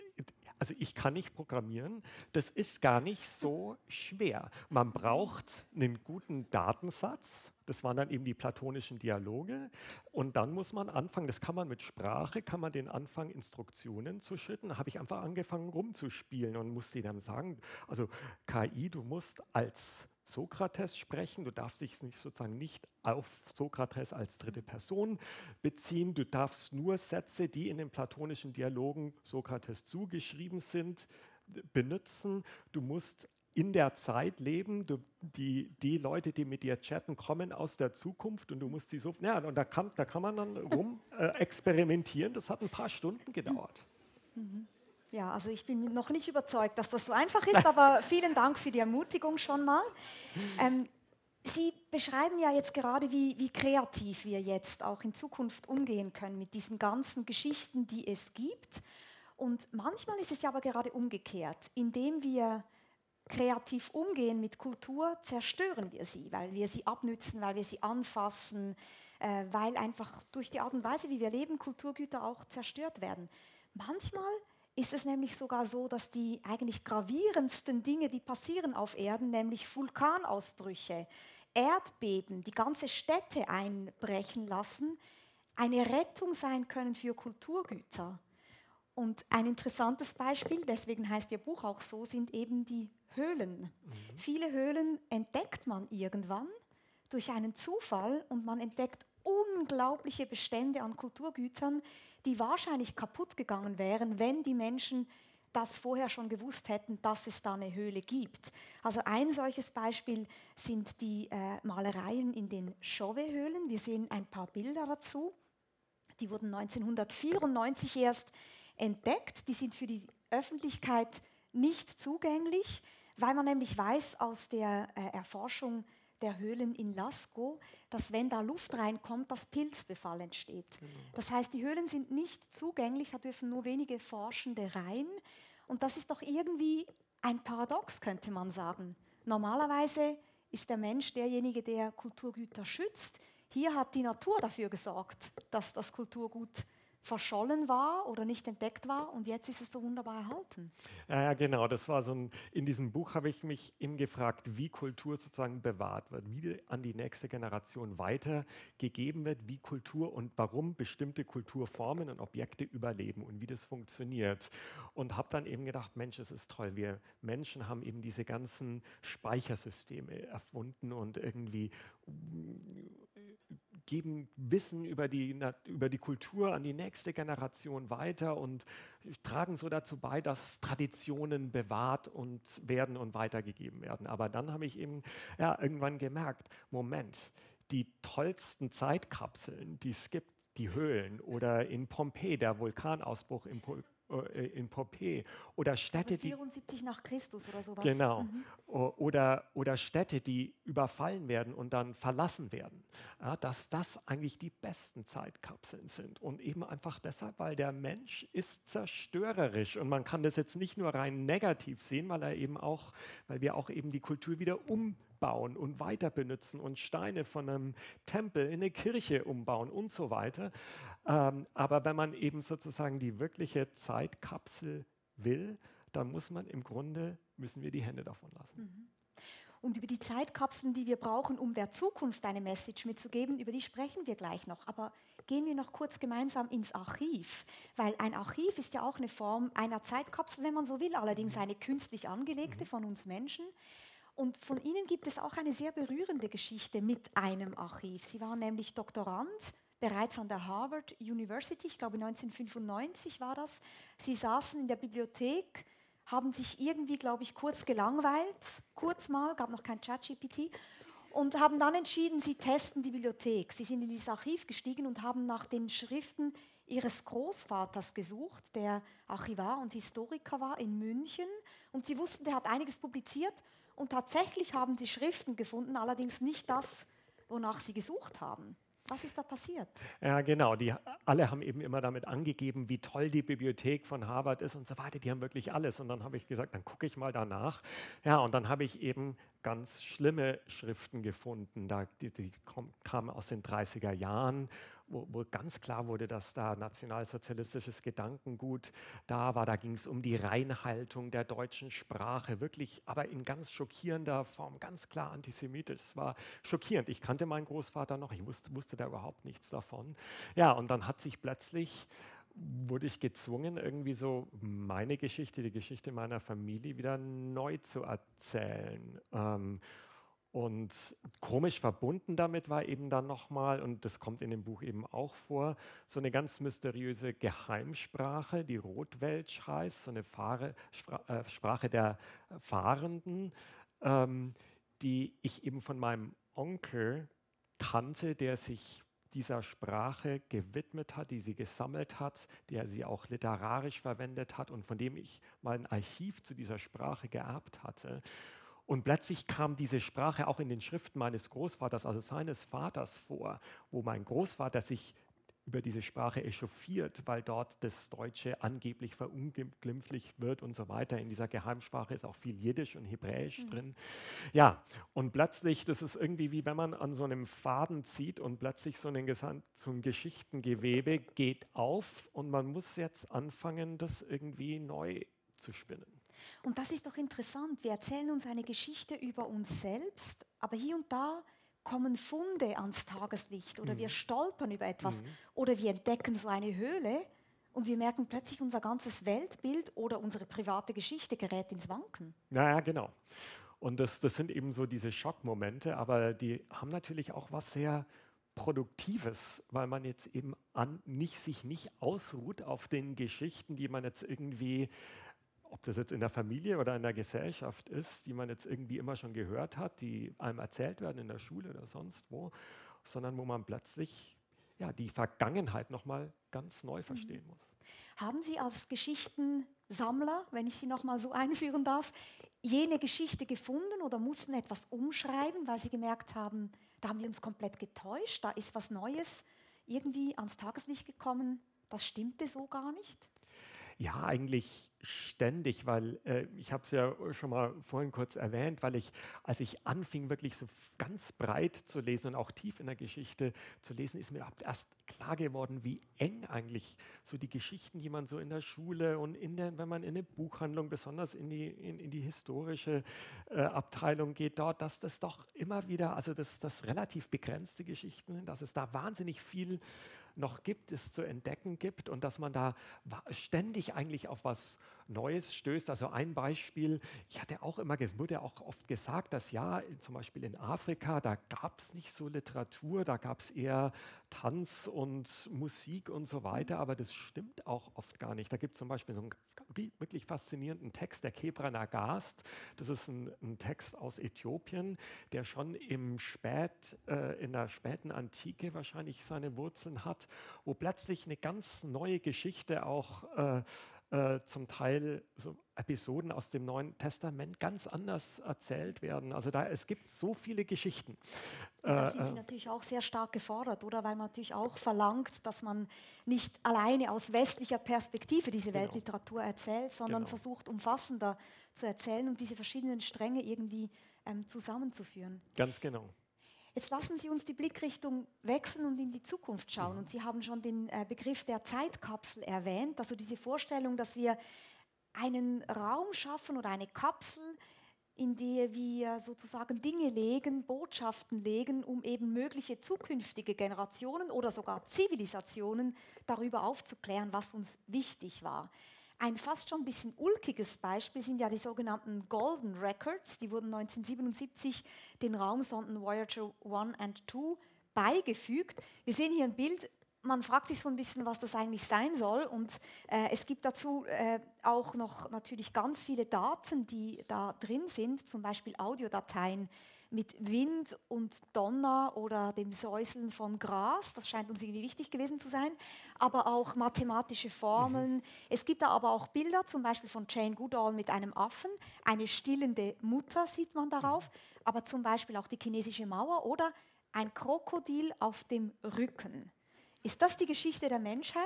also ich kann nicht programmieren, das ist gar nicht so schwer. Man braucht einen guten Datensatz, das waren dann eben die platonischen Dialoge und dann muss man anfangen, das kann man mit Sprache, kann man den anfangen, Instruktionen zu schütten. Da habe ich einfach angefangen rumzuspielen und musste dann sagen, also KI, du musst als Sokrates sprechen. Du darfst dich nicht sozusagen nicht auf Sokrates als dritte Person beziehen. Du darfst nur Sätze, die in den platonischen Dialogen Sokrates zugeschrieben sind, benutzen. Du musst in der Zeit leben. Du, die, die Leute, die mit dir chatten, kommen aus der Zukunft und du musst sie so. Ja, und da kann, da kann man dann rum äh, experimentieren. Das hat ein paar Stunden gedauert. Mhm. Ja, also ich bin noch nicht überzeugt, dass das so einfach ist, aber vielen Dank für die Ermutigung schon mal. Ähm, Sie beschreiben ja jetzt gerade, wie, wie kreativ wir jetzt auch in Zukunft umgehen können mit diesen ganzen Geschichten, die es gibt. Und manchmal ist es ja aber gerade umgekehrt. Indem wir kreativ umgehen mit Kultur, zerstören wir sie, weil wir sie abnützen, weil wir sie anfassen, äh, weil einfach durch die Art und Weise, wie wir leben, Kulturgüter auch zerstört werden. Manchmal ist es nämlich sogar so, dass die eigentlich gravierendsten Dinge, die passieren auf Erden, nämlich Vulkanausbrüche, Erdbeben, die ganze Städte einbrechen lassen, eine Rettung sein können für Kulturgüter. Und ein interessantes Beispiel, deswegen heißt Ihr Buch auch so, sind eben die Höhlen. Mhm. Viele Höhlen entdeckt man irgendwann durch einen Zufall und man entdeckt unglaubliche Bestände an Kulturgütern, die wahrscheinlich kaputt gegangen wären, wenn die Menschen das vorher schon gewusst hätten, dass es da eine Höhle gibt. Also ein solches Beispiel sind die äh, Malereien in den Chauvet-Höhlen. Wir sehen ein paar Bilder dazu. Die wurden 1994 erst entdeckt. Die sind für die Öffentlichkeit nicht zugänglich, weil man nämlich weiß aus der äh, Erforschung der Höhlen in Lascaux, dass wenn da Luft reinkommt, das Pilzbefall entsteht. Genau. Das heißt, die Höhlen sind nicht zugänglich, da dürfen nur wenige Forschende rein. Und das ist doch irgendwie ein Paradox, könnte man sagen. Normalerweise ist der Mensch derjenige, der Kulturgüter schützt. Hier hat die Natur dafür gesorgt, dass das Kulturgut verschollen war oder nicht entdeckt war und jetzt ist es so wunderbar erhalten. Ja, genau. Das war so ein, in diesem Buch habe ich mich eben gefragt, wie Kultur sozusagen bewahrt wird, wie an die nächste Generation weitergegeben wird, wie Kultur und warum bestimmte Kulturformen und Objekte überleben und wie das funktioniert. Und habe dann eben gedacht, Mensch, es ist toll. Wir Menschen haben eben diese ganzen Speichersysteme erfunden und irgendwie geben Wissen über die, über die Kultur an die nächste Generation weiter und tragen so dazu bei, dass Traditionen bewahrt und werden und weitergegeben werden. Aber dann habe ich eben ja, irgendwann gemerkt, Moment, die tollsten Zeitkapseln, die es gibt, die Höhlen oder in Pompeji, der Vulkanausbruch in Pompeji, äh, in Pompeji oder Städte, 74 nach Christus oder sowas. Genau. Mhm. Oder, oder Städte, die überfallen werden und dann verlassen werden. Ja, dass das eigentlich die besten Zeitkapseln sind. Und eben einfach deshalb, weil der Mensch ist zerstörerisch. Und man kann das jetzt nicht nur rein negativ sehen, weil er eben auch, weil wir auch eben die Kultur wieder um bauen und weiter benutzen und Steine von einem Tempel in eine Kirche umbauen und so weiter. Ähm, aber wenn man eben sozusagen die wirkliche Zeitkapsel will, dann muss man im Grunde, müssen wir die Hände davon lassen. Mhm. Und über die Zeitkapseln, die wir brauchen, um der Zukunft eine Message mitzugeben, über die sprechen wir gleich noch. Aber gehen wir noch kurz gemeinsam ins Archiv, weil ein Archiv ist ja auch eine Form einer Zeitkapsel, wenn man so will, allerdings mhm. eine künstlich angelegte mhm. von uns Menschen. Und von Ihnen gibt es auch eine sehr berührende Geschichte mit einem Archiv. Sie waren nämlich Doktorand bereits an der Harvard University, ich glaube 1995 war das. Sie saßen in der Bibliothek, haben sich irgendwie, glaube ich, kurz gelangweilt, kurz mal, gab noch kein ChatGPT, und haben dann entschieden, sie testen die Bibliothek. Sie sind in dieses Archiv gestiegen und haben nach den Schriften ihres Großvaters gesucht, der Archivar und Historiker war in München. Und sie wussten, der hat einiges publiziert und tatsächlich haben sie Schriften gefunden, allerdings nicht das, wonach sie gesucht haben. Was ist da passiert? Ja, genau. Die alle haben eben immer damit angegeben, wie toll die Bibliothek von Harvard ist und so weiter. Die haben wirklich alles. Und dann habe ich gesagt, dann gucke ich mal danach. Ja, und dann habe ich eben ganz schlimme Schriften gefunden. Da, die, die kamen aus den 30er Jahren wo, wo, ganz klar wurde, dass da nationalsozialistisches Gedankengut da war. Da ging es um die Reinhaltung der deutschen Sprache, wirklich, aber in ganz schockierender Form, ganz klar antisemitisch. Es war schockierend. Ich kannte meinen Großvater noch, ich wusste, wusste da überhaupt nichts davon. Ja, und dann hat sich plötzlich wurde ich gezwungen, irgendwie so meine Geschichte, die Geschichte meiner Familie wieder neu zu erzählen. Ähm, Und komisch verbunden damit war eben dann nochmal, und das kommt in dem Buch eben auch vor, so eine ganz mysteriöse Geheimsprache, die Rotwelsch heißt, so eine Fahre, äh, Sprache der Fahrenden, ähm, die ich eben von meinem Onkel kannte, der sich dieser Sprache gewidmet hat, die sie gesammelt hat, der sie auch literarisch verwendet hat und von dem ich mal ein Archiv zu dieser Sprache geerbt hatte. Und plötzlich kam diese Sprache auch in den Schriften meines Großvaters, also seines Vaters vor, wo mein Großvater sich über diese Sprache echauffiert, weil dort das Deutsche angeblich verunglimpflicht wird und so weiter. In dieser Geheimsprache ist auch viel Jiddisch und Hebräisch mhm. drin. Ja, und plötzlich, das ist irgendwie wie wenn man an so einem Faden zieht und plötzlich so, einen so ein Geschichtengewebe geht auf und man muss jetzt anfangen, das irgendwie neu zu spinnen. Und das ist doch interessant. Wir erzählen uns eine Geschichte über uns selbst, aber hier und da kommen Funde ans Tageslicht oder mhm. wir stolpern über etwas mhm. oder wir entdecken so eine Höhle und wir merken plötzlich unser ganzes Weltbild oder unsere private Geschichte gerät ins Wanken. Naja, genau. Und das, das sind eben so diese Schockmomente, aber die haben natürlich auch was sehr Produktives, weil man jetzt eben an, nicht, sich nicht ausruht auf den Geschichten, die man jetzt irgendwie ob das jetzt in der Familie oder in der Gesellschaft ist, die man jetzt irgendwie immer schon gehört hat, die einem erzählt werden in der Schule oder sonst wo, sondern wo man plötzlich ja, die Vergangenheit nochmal ganz neu mhm. verstehen muss. Haben Sie als Geschichtensammler, wenn ich Sie nochmal so einführen darf, jene Geschichte gefunden oder mussten etwas umschreiben, weil Sie gemerkt haben, da haben wir uns komplett getäuscht, da ist was Neues irgendwie ans Tageslicht gekommen, das stimmte so gar nicht? Ja, eigentlich ständig, weil äh, ich habe es ja schon mal vorhin kurz erwähnt, weil ich, als ich anfing, wirklich so ganz breit zu lesen und auch tief in der Geschichte zu lesen, ist mir erst klar geworden, wie eng eigentlich so die Geschichten, die man so in der Schule und in der, wenn man in eine Buchhandlung, besonders in die, in, in die historische äh, Abteilung geht, dort, dass das doch immer wieder, also dass das relativ begrenzte Geschichten sind, dass es da wahnsinnig viel noch gibt, es zu entdecken gibt und dass man da ständig eigentlich auf was Neues stößt. Also ein Beispiel, ich hatte auch immer, es wurde auch oft gesagt, dass ja, zum Beispiel in Afrika, da gab es nicht so Literatur, da gab es eher Tanz und Musik und so weiter, aber das stimmt auch oft gar nicht. Da gibt es zum Beispiel so einen wirklich faszinierenden Text, der Kebra Nagast. Das ist ein, ein Text aus Äthiopien, der schon im Spät, äh, in der späten Antike wahrscheinlich seine Wurzeln hat, wo plötzlich eine ganz neue Geschichte auch äh, äh, zum Teil so Episoden aus dem Neuen Testament ganz anders erzählt werden. Also da, es gibt so viele Geschichten. Da sind Sie äh, natürlich auch sehr stark gefordert, oder? Weil man natürlich auch verlangt, dass man nicht alleine aus westlicher Perspektive diese genau. Weltliteratur erzählt, sondern genau. versucht, umfassender zu erzählen und diese verschiedenen Stränge irgendwie ähm, zusammenzuführen. Ganz genau. Jetzt lassen Sie uns die Blickrichtung wechseln und in die Zukunft schauen. Und Sie haben schon den äh, Begriff der Zeitkapsel erwähnt, also diese Vorstellung, dass wir einen Raum schaffen oder eine Kapsel, in der wir sozusagen Dinge legen, Botschaften legen, um eben mögliche zukünftige Generationen oder sogar Zivilisationen darüber aufzuklären, was uns wichtig war. Ein fast schon ein bisschen ulkiges Beispiel sind ja die sogenannten Golden Records. Die wurden 1977 den Raumsonden Voyager 1 and 2 beigefügt. Wir sehen hier ein Bild. Man fragt sich so ein bisschen, was das eigentlich sein soll. Und äh, es gibt dazu äh, auch noch natürlich ganz viele Daten, die da drin sind, zum Beispiel Audiodateien mit Wind und Donner oder dem Säuseln von Gras. Das scheint uns irgendwie wichtig gewesen zu sein. Aber auch mathematische Formeln. Mhm. Es gibt da aber auch Bilder, zum Beispiel von Jane Goodall mit einem Affen. Eine stillende Mutter sieht man darauf. Mhm. Aber zum Beispiel auch die chinesische Mauer oder ein Krokodil auf dem Rücken. Ist das die Geschichte der Menschheit?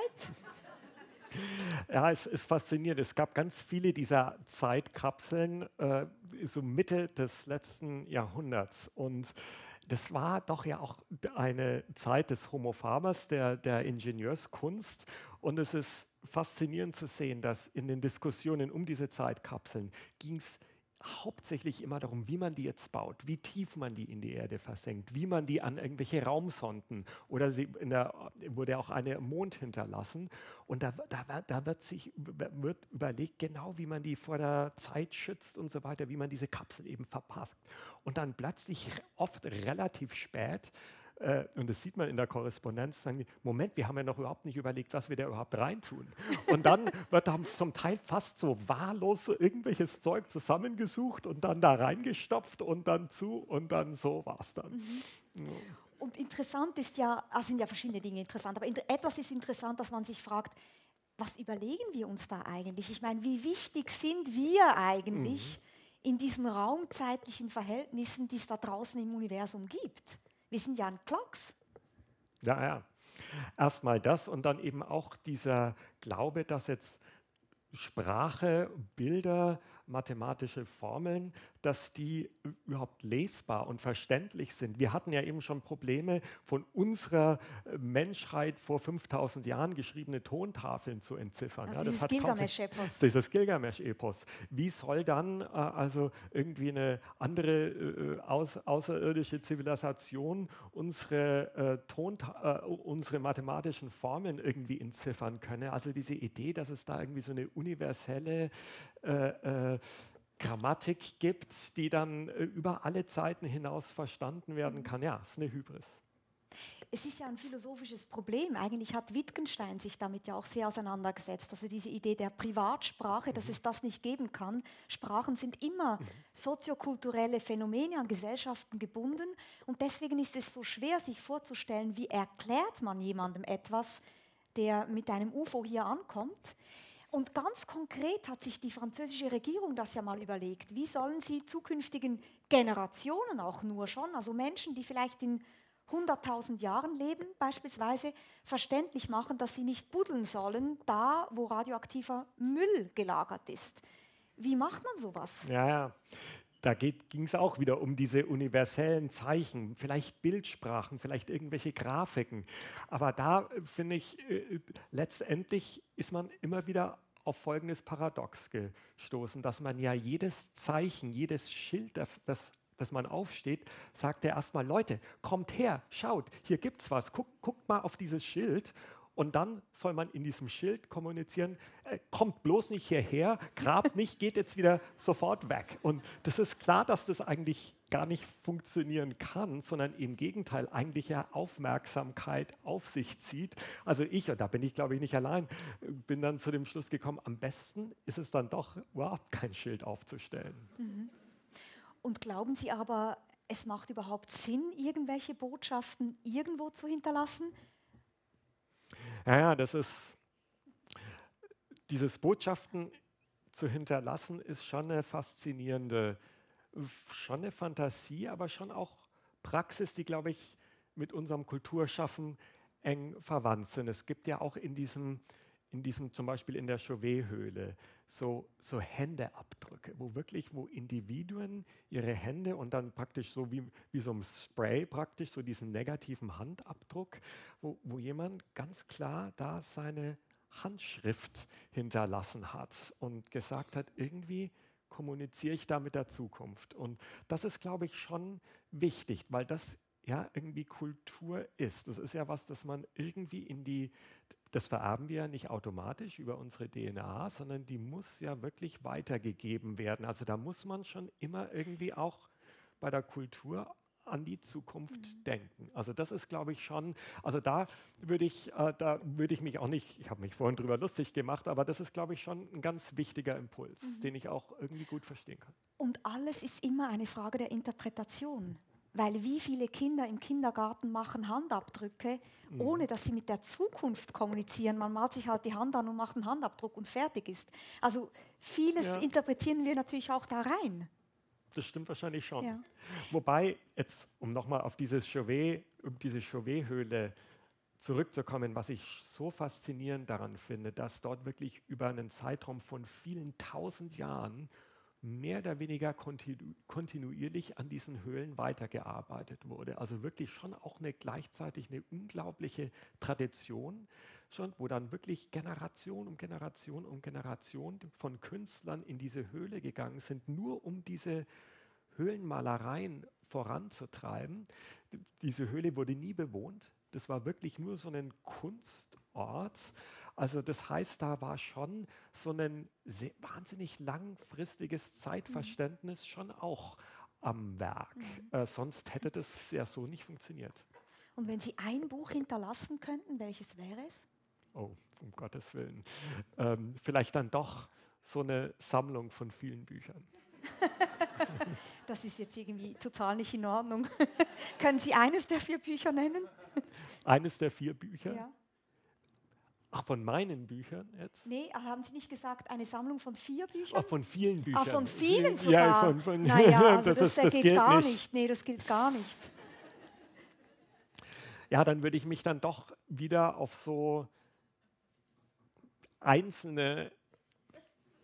Ja, es ist faszinierend. Es gab ganz viele dieser Zeitkapseln, äh, so Mitte des letzten Jahrhunderts. Und das war doch ja auch eine Zeit des Homo Fabers, der, der Ingenieurskunst. Und es ist faszinierend zu sehen, dass in den Diskussionen um diese Zeitkapseln ging es hauptsächlich immer darum, wie man die jetzt baut, wie tief man die in die Erde versenkt, wie man die an irgendwelche Raumsonden oder sie in der, wurde auch eine Mond hinterlassen. Und da, da, da wird sich wird überlegt, genau wie man die vor der Zeit schützt und so weiter, wie man diese Kapsel eben verpasst. Und dann plötzlich oft relativ spät äh, und das sieht man in der Korrespondenz, sagen die, Moment, wir haben ja noch überhaupt nicht überlegt, was wir da überhaupt reintun. Und dann wird da zum Teil fast so wahllos irgendwelches Zeug zusammengesucht und dann da reingestopft und dann zu und dann so war es dann. Mhm. Ja. Und interessant ist ja, es sind ja verschiedene Dinge interessant, aber etwas ist interessant, dass man sich fragt, was überlegen wir uns da eigentlich? Ich meine, wie wichtig sind wir eigentlich mhm. in diesen raumzeitlichen Verhältnissen, die es da draußen im Universum gibt? Wir sind ja ein Klocks. Ja, ja. Erstmal das und dann eben auch dieser Glaube, dass jetzt Sprache, Bilder, mathematische Formeln, dass die überhaupt lesbar und verständlich sind. Wir hatten ja eben schon Probleme, von unserer äh, Menschheit vor 5000 Jahren geschriebene Tontafeln zu entziffern. Also ja, das Gilgamesch-Epos. Dieses Gilgamesch-Epos. Wie soll dann äh, also irgendwie eine andere äh, aus, außerirdische Zivilisation unsere, äh, Tonta äh, unsere mathematischen Formeln irgendwie entziffern können? Also diese Idee, dass es da irgendwie so eine universelle äh, äh, Grammatik gibt, die dann äh, über alle Zeiten hinaus verstanden werden kann. Ja, es ist eine Hybris. Es ist ja ein philosophisches Problem. Eigentlich hat Wittgenstein sich damit ja auch sehr auseinandergesetzt. Also diese Idee der Privatsprache, dass mhm. es das nicht geben kann. Sprachen sind immer mhm. soziokulturelle Phänomene an Gesellschaften gebunden. Und deswegen ist es so schwer, sich vorzustellen, wie erklärt man jemandem etwas, der mit einem UFO hier ankommt. Und ganz konkret hat sich die französische Regierung das ja mal überlegt. Wie sollen sie zukünftigen Generationen auch nur schon, also Menschen, die vielleicht in 100.000 Jahren leben, beispielsweise, verständlich machen, dass sie nicht buddeln sollen, da wo radioaktiver Müll gelagert ist. Wie macht man sowas? Ja, ja. Da ging es auch wieder um diese universellen Zeichen, vielleicht Bildsprachen, vielleicht irgendwelche Grafiken. Aber da äh, finde ich, äh, letztendlich ist man immer wieder auf folgendes Paradox gestoßen, dass man ja jedes Zeichen, jedes Schild, das, das man aufsteht, sagt er erstmal, Leute, kommt her, schaut, hier gibt es was, guckt, guckt mal auf dieses Schild und dann soll man in diesem Schild kommunizieren, äh, kommt bloß nicht hierher, grabt nicht, geht jetzt wieder sofort weg. Und das ist klar, dass das eigentlich gar nicht funktionieren kann, sondern im Gegenteil eigentlich ja Aufmerksamkeit auf sich zieht. Also ich, und da bin ich glaube ich nicht allein, bin dann zu dem Schluss gekommen, am besten ist es dann doch überhaupt kein Schild aufzustellen. Mhm. Und glauben Sie aber, es macht überhaupt Sinn, irgendwelche Botschaften irgendwo zu hinterlassen? Ja, ja, das ist, dieses Botschaften zu hinterlassen, ist schon eine faszinierende, schon eine Fantasie, aber schon auch Praxis, die, glaube ich, mit unserem Kulturschaffen eng verwandt sind. Es gibt ja auch in diesem in diesem zum Beispiel in der Chauvet-Höhle so, so Händeabdrücke, wo wirklich, wo Individuen ihre Hände und dann praktisch so wie, wie so ein Spray praktisch, so diesen negativen Handabdruck, wo, wo jemand ganz klar da seine Handschrift hinterlassen hat und gesagt hat, irgendwie kommuniziere ich da mit der Zukunft. Und das ist, glaube ich, schon wichtig, weil das ja irgendwie Kultur ist. Das ist ja was, das man irgendwie in die das vererben wir ja nicht automatisch über unsere DNA, sondern die muss ja wirklich weitergegeben werden. Also da muss man schon immer irgendwie auch bei der Kultur an die Zukunft mhm. denken. Also das ist, glaube ich, schon, also da würde ich, äh, da würde ich mich auch nicht, ich habe mich vorhin drüber lustig gemacht, aber das ist, glaube ich, schon ein ganz wichtiger Impuls, mhm. den ich auch irgendwie gut verstehen kann. Und alles ist immer eine Frage der Interpretation. Weil wie viele Kinder im Kindergarten machen Handabdrücke, mhm. ohne dass sie mit der Zukunft kommunizieren. Man malt sich halt die Hand an und macht einen Handabdruck und fertig ist. Also vieles ja. interpretieren wir natürlich auch da rein. Das stimmt wahrscheinlich schon. Ja. Wobei, jetzt, um nochmal auf dieses Chauvet, um diese Chauvet-Höhle zurückzukommen, was ich so faszinierend daran finde, dass dort wirklich über einen Zeitraum von vielen tausend Jahren mehr oder weniger kontinu kontinuierlich an diesen Höhlen weitergearbeitet wurde. Also wirklich schon auch eine gleichzeitig eine unglaubliche Tradition, schon, wo dann wirklich Generation um Generation um Generation von Künstlern in diese Höhle gegangen sind, nur um diese Höhlenmalereien voranzutreiben. Diese Höhle wurde nie bewohnt. Das war wirklich nur so ein Kunstort. Also das heißt, da war schon so ein wahnsinnig langfristiges Zeitverständnis schon auch am Werk. Mhm. Äh, sonst hätte das ja so nicht funktioniert. Und wenn Sie ein Buch hinterlassen könnten, welches wäre es? Oh, um Gottes Willen. Ähm, vielleicht dann doch so eine Sammlung von vielen Büchern. das ist jetzt irgendwie total nicht in Ordnung. Können Sie eines der vier Bücher nennen? Eines der vier Bücher? Ja. Ach, von meinen Büchern jetzt? Nee, haben Sie nicht gesagt, eine Sammlung von vier Büchern? Ach, von vielen Büchern. Ach, von vielen sogar? Ja, von, von naja, also das, das, das, das gilt gar nicht. nicht. Nee, das gilt gar nicht. Ja, dann würde ich mich dann doch wieder auf so einzelne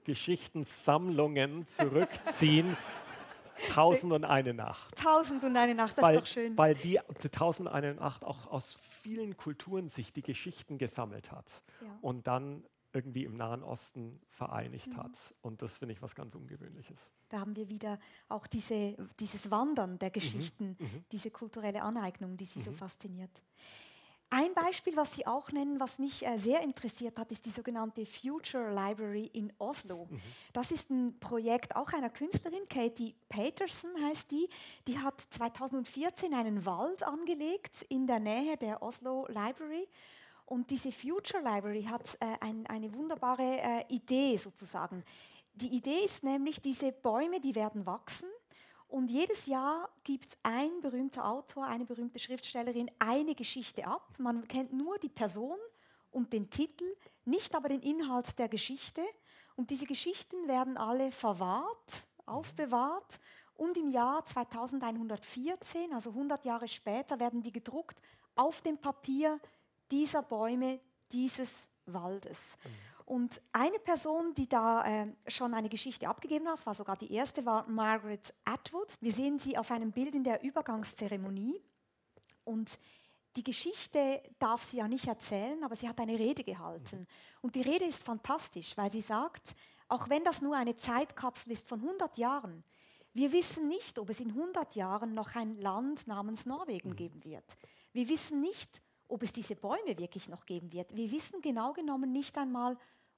Geschichtensammlungen zurückziehen. Tausend und eine Nacht. Tausend und eine Nacht, das weil, ist doch schön. Weil die, die Tausend und eine Nacht auch aus vielen Kulturen sich die Geschichten gesammelt hat ja. und dann irgendwie im Nahen Osten vereinigt mhm. hat. Und das finde ich was ganz Ungewöhnliches. Da haben wir wieder auch diese, dieses Wandern der mhm. Geschichten, mhm. diese kulturelle Aneignung, die Sie so mhm. fasziniert. Ein Beispiel, was Sie auch nennen, was mich äh, sehr interessiert hat, ist die sogenannte Future Library in Oslo. Mhm. Das ist ein Projekt auch einer Künstlerin, Katie Peterson heißt die. Die hat 2014 einen Wald angelegt in der Nähe der Oslo Library. Und diese Future Library hat äh, ein, eine wunderbare äh, Idee sozusagen. Die Idee ist nämlich, diese Bäume, die werden wachsen und jedes Jahr gibt ein berühmter Autor, eine berühmte Schriftstellerin eine Geschichte ab. Man kennt nur die Person und den Titel, nicht aber den Inhalt der Geschichte. Und diese Geschichten werden alle verwahrt, aufbewahrt. Und im Jahr 2114, also 100 Jahre später, werden die gedruckt auf dem Papier dieser Bäume, dieses Waldes. Mhm. Und eine Person, die da äh, schon eine Geschichte abgegeben hat, war sogar die erste, war Margaret Atwood. Wir sehen sie auf einem Bild in der Übergangszeremonie. Und die Geschichte darf sie ja nicht erzählen, aber sie hat eine Rede gehalten. Und die Rede ist fantastisch, weil sie sagt, auch wenn das nur eine Zeitkapsel ist von 100 Jahren, wir wissen nicht, ob es in 100 Jahren noch ein Land namens Norwegen mhm. geben wird. Wir wissen nicht, ob es diese Bäume wirklich noch geben wird. Wir wissen genau genommen nicht einmal,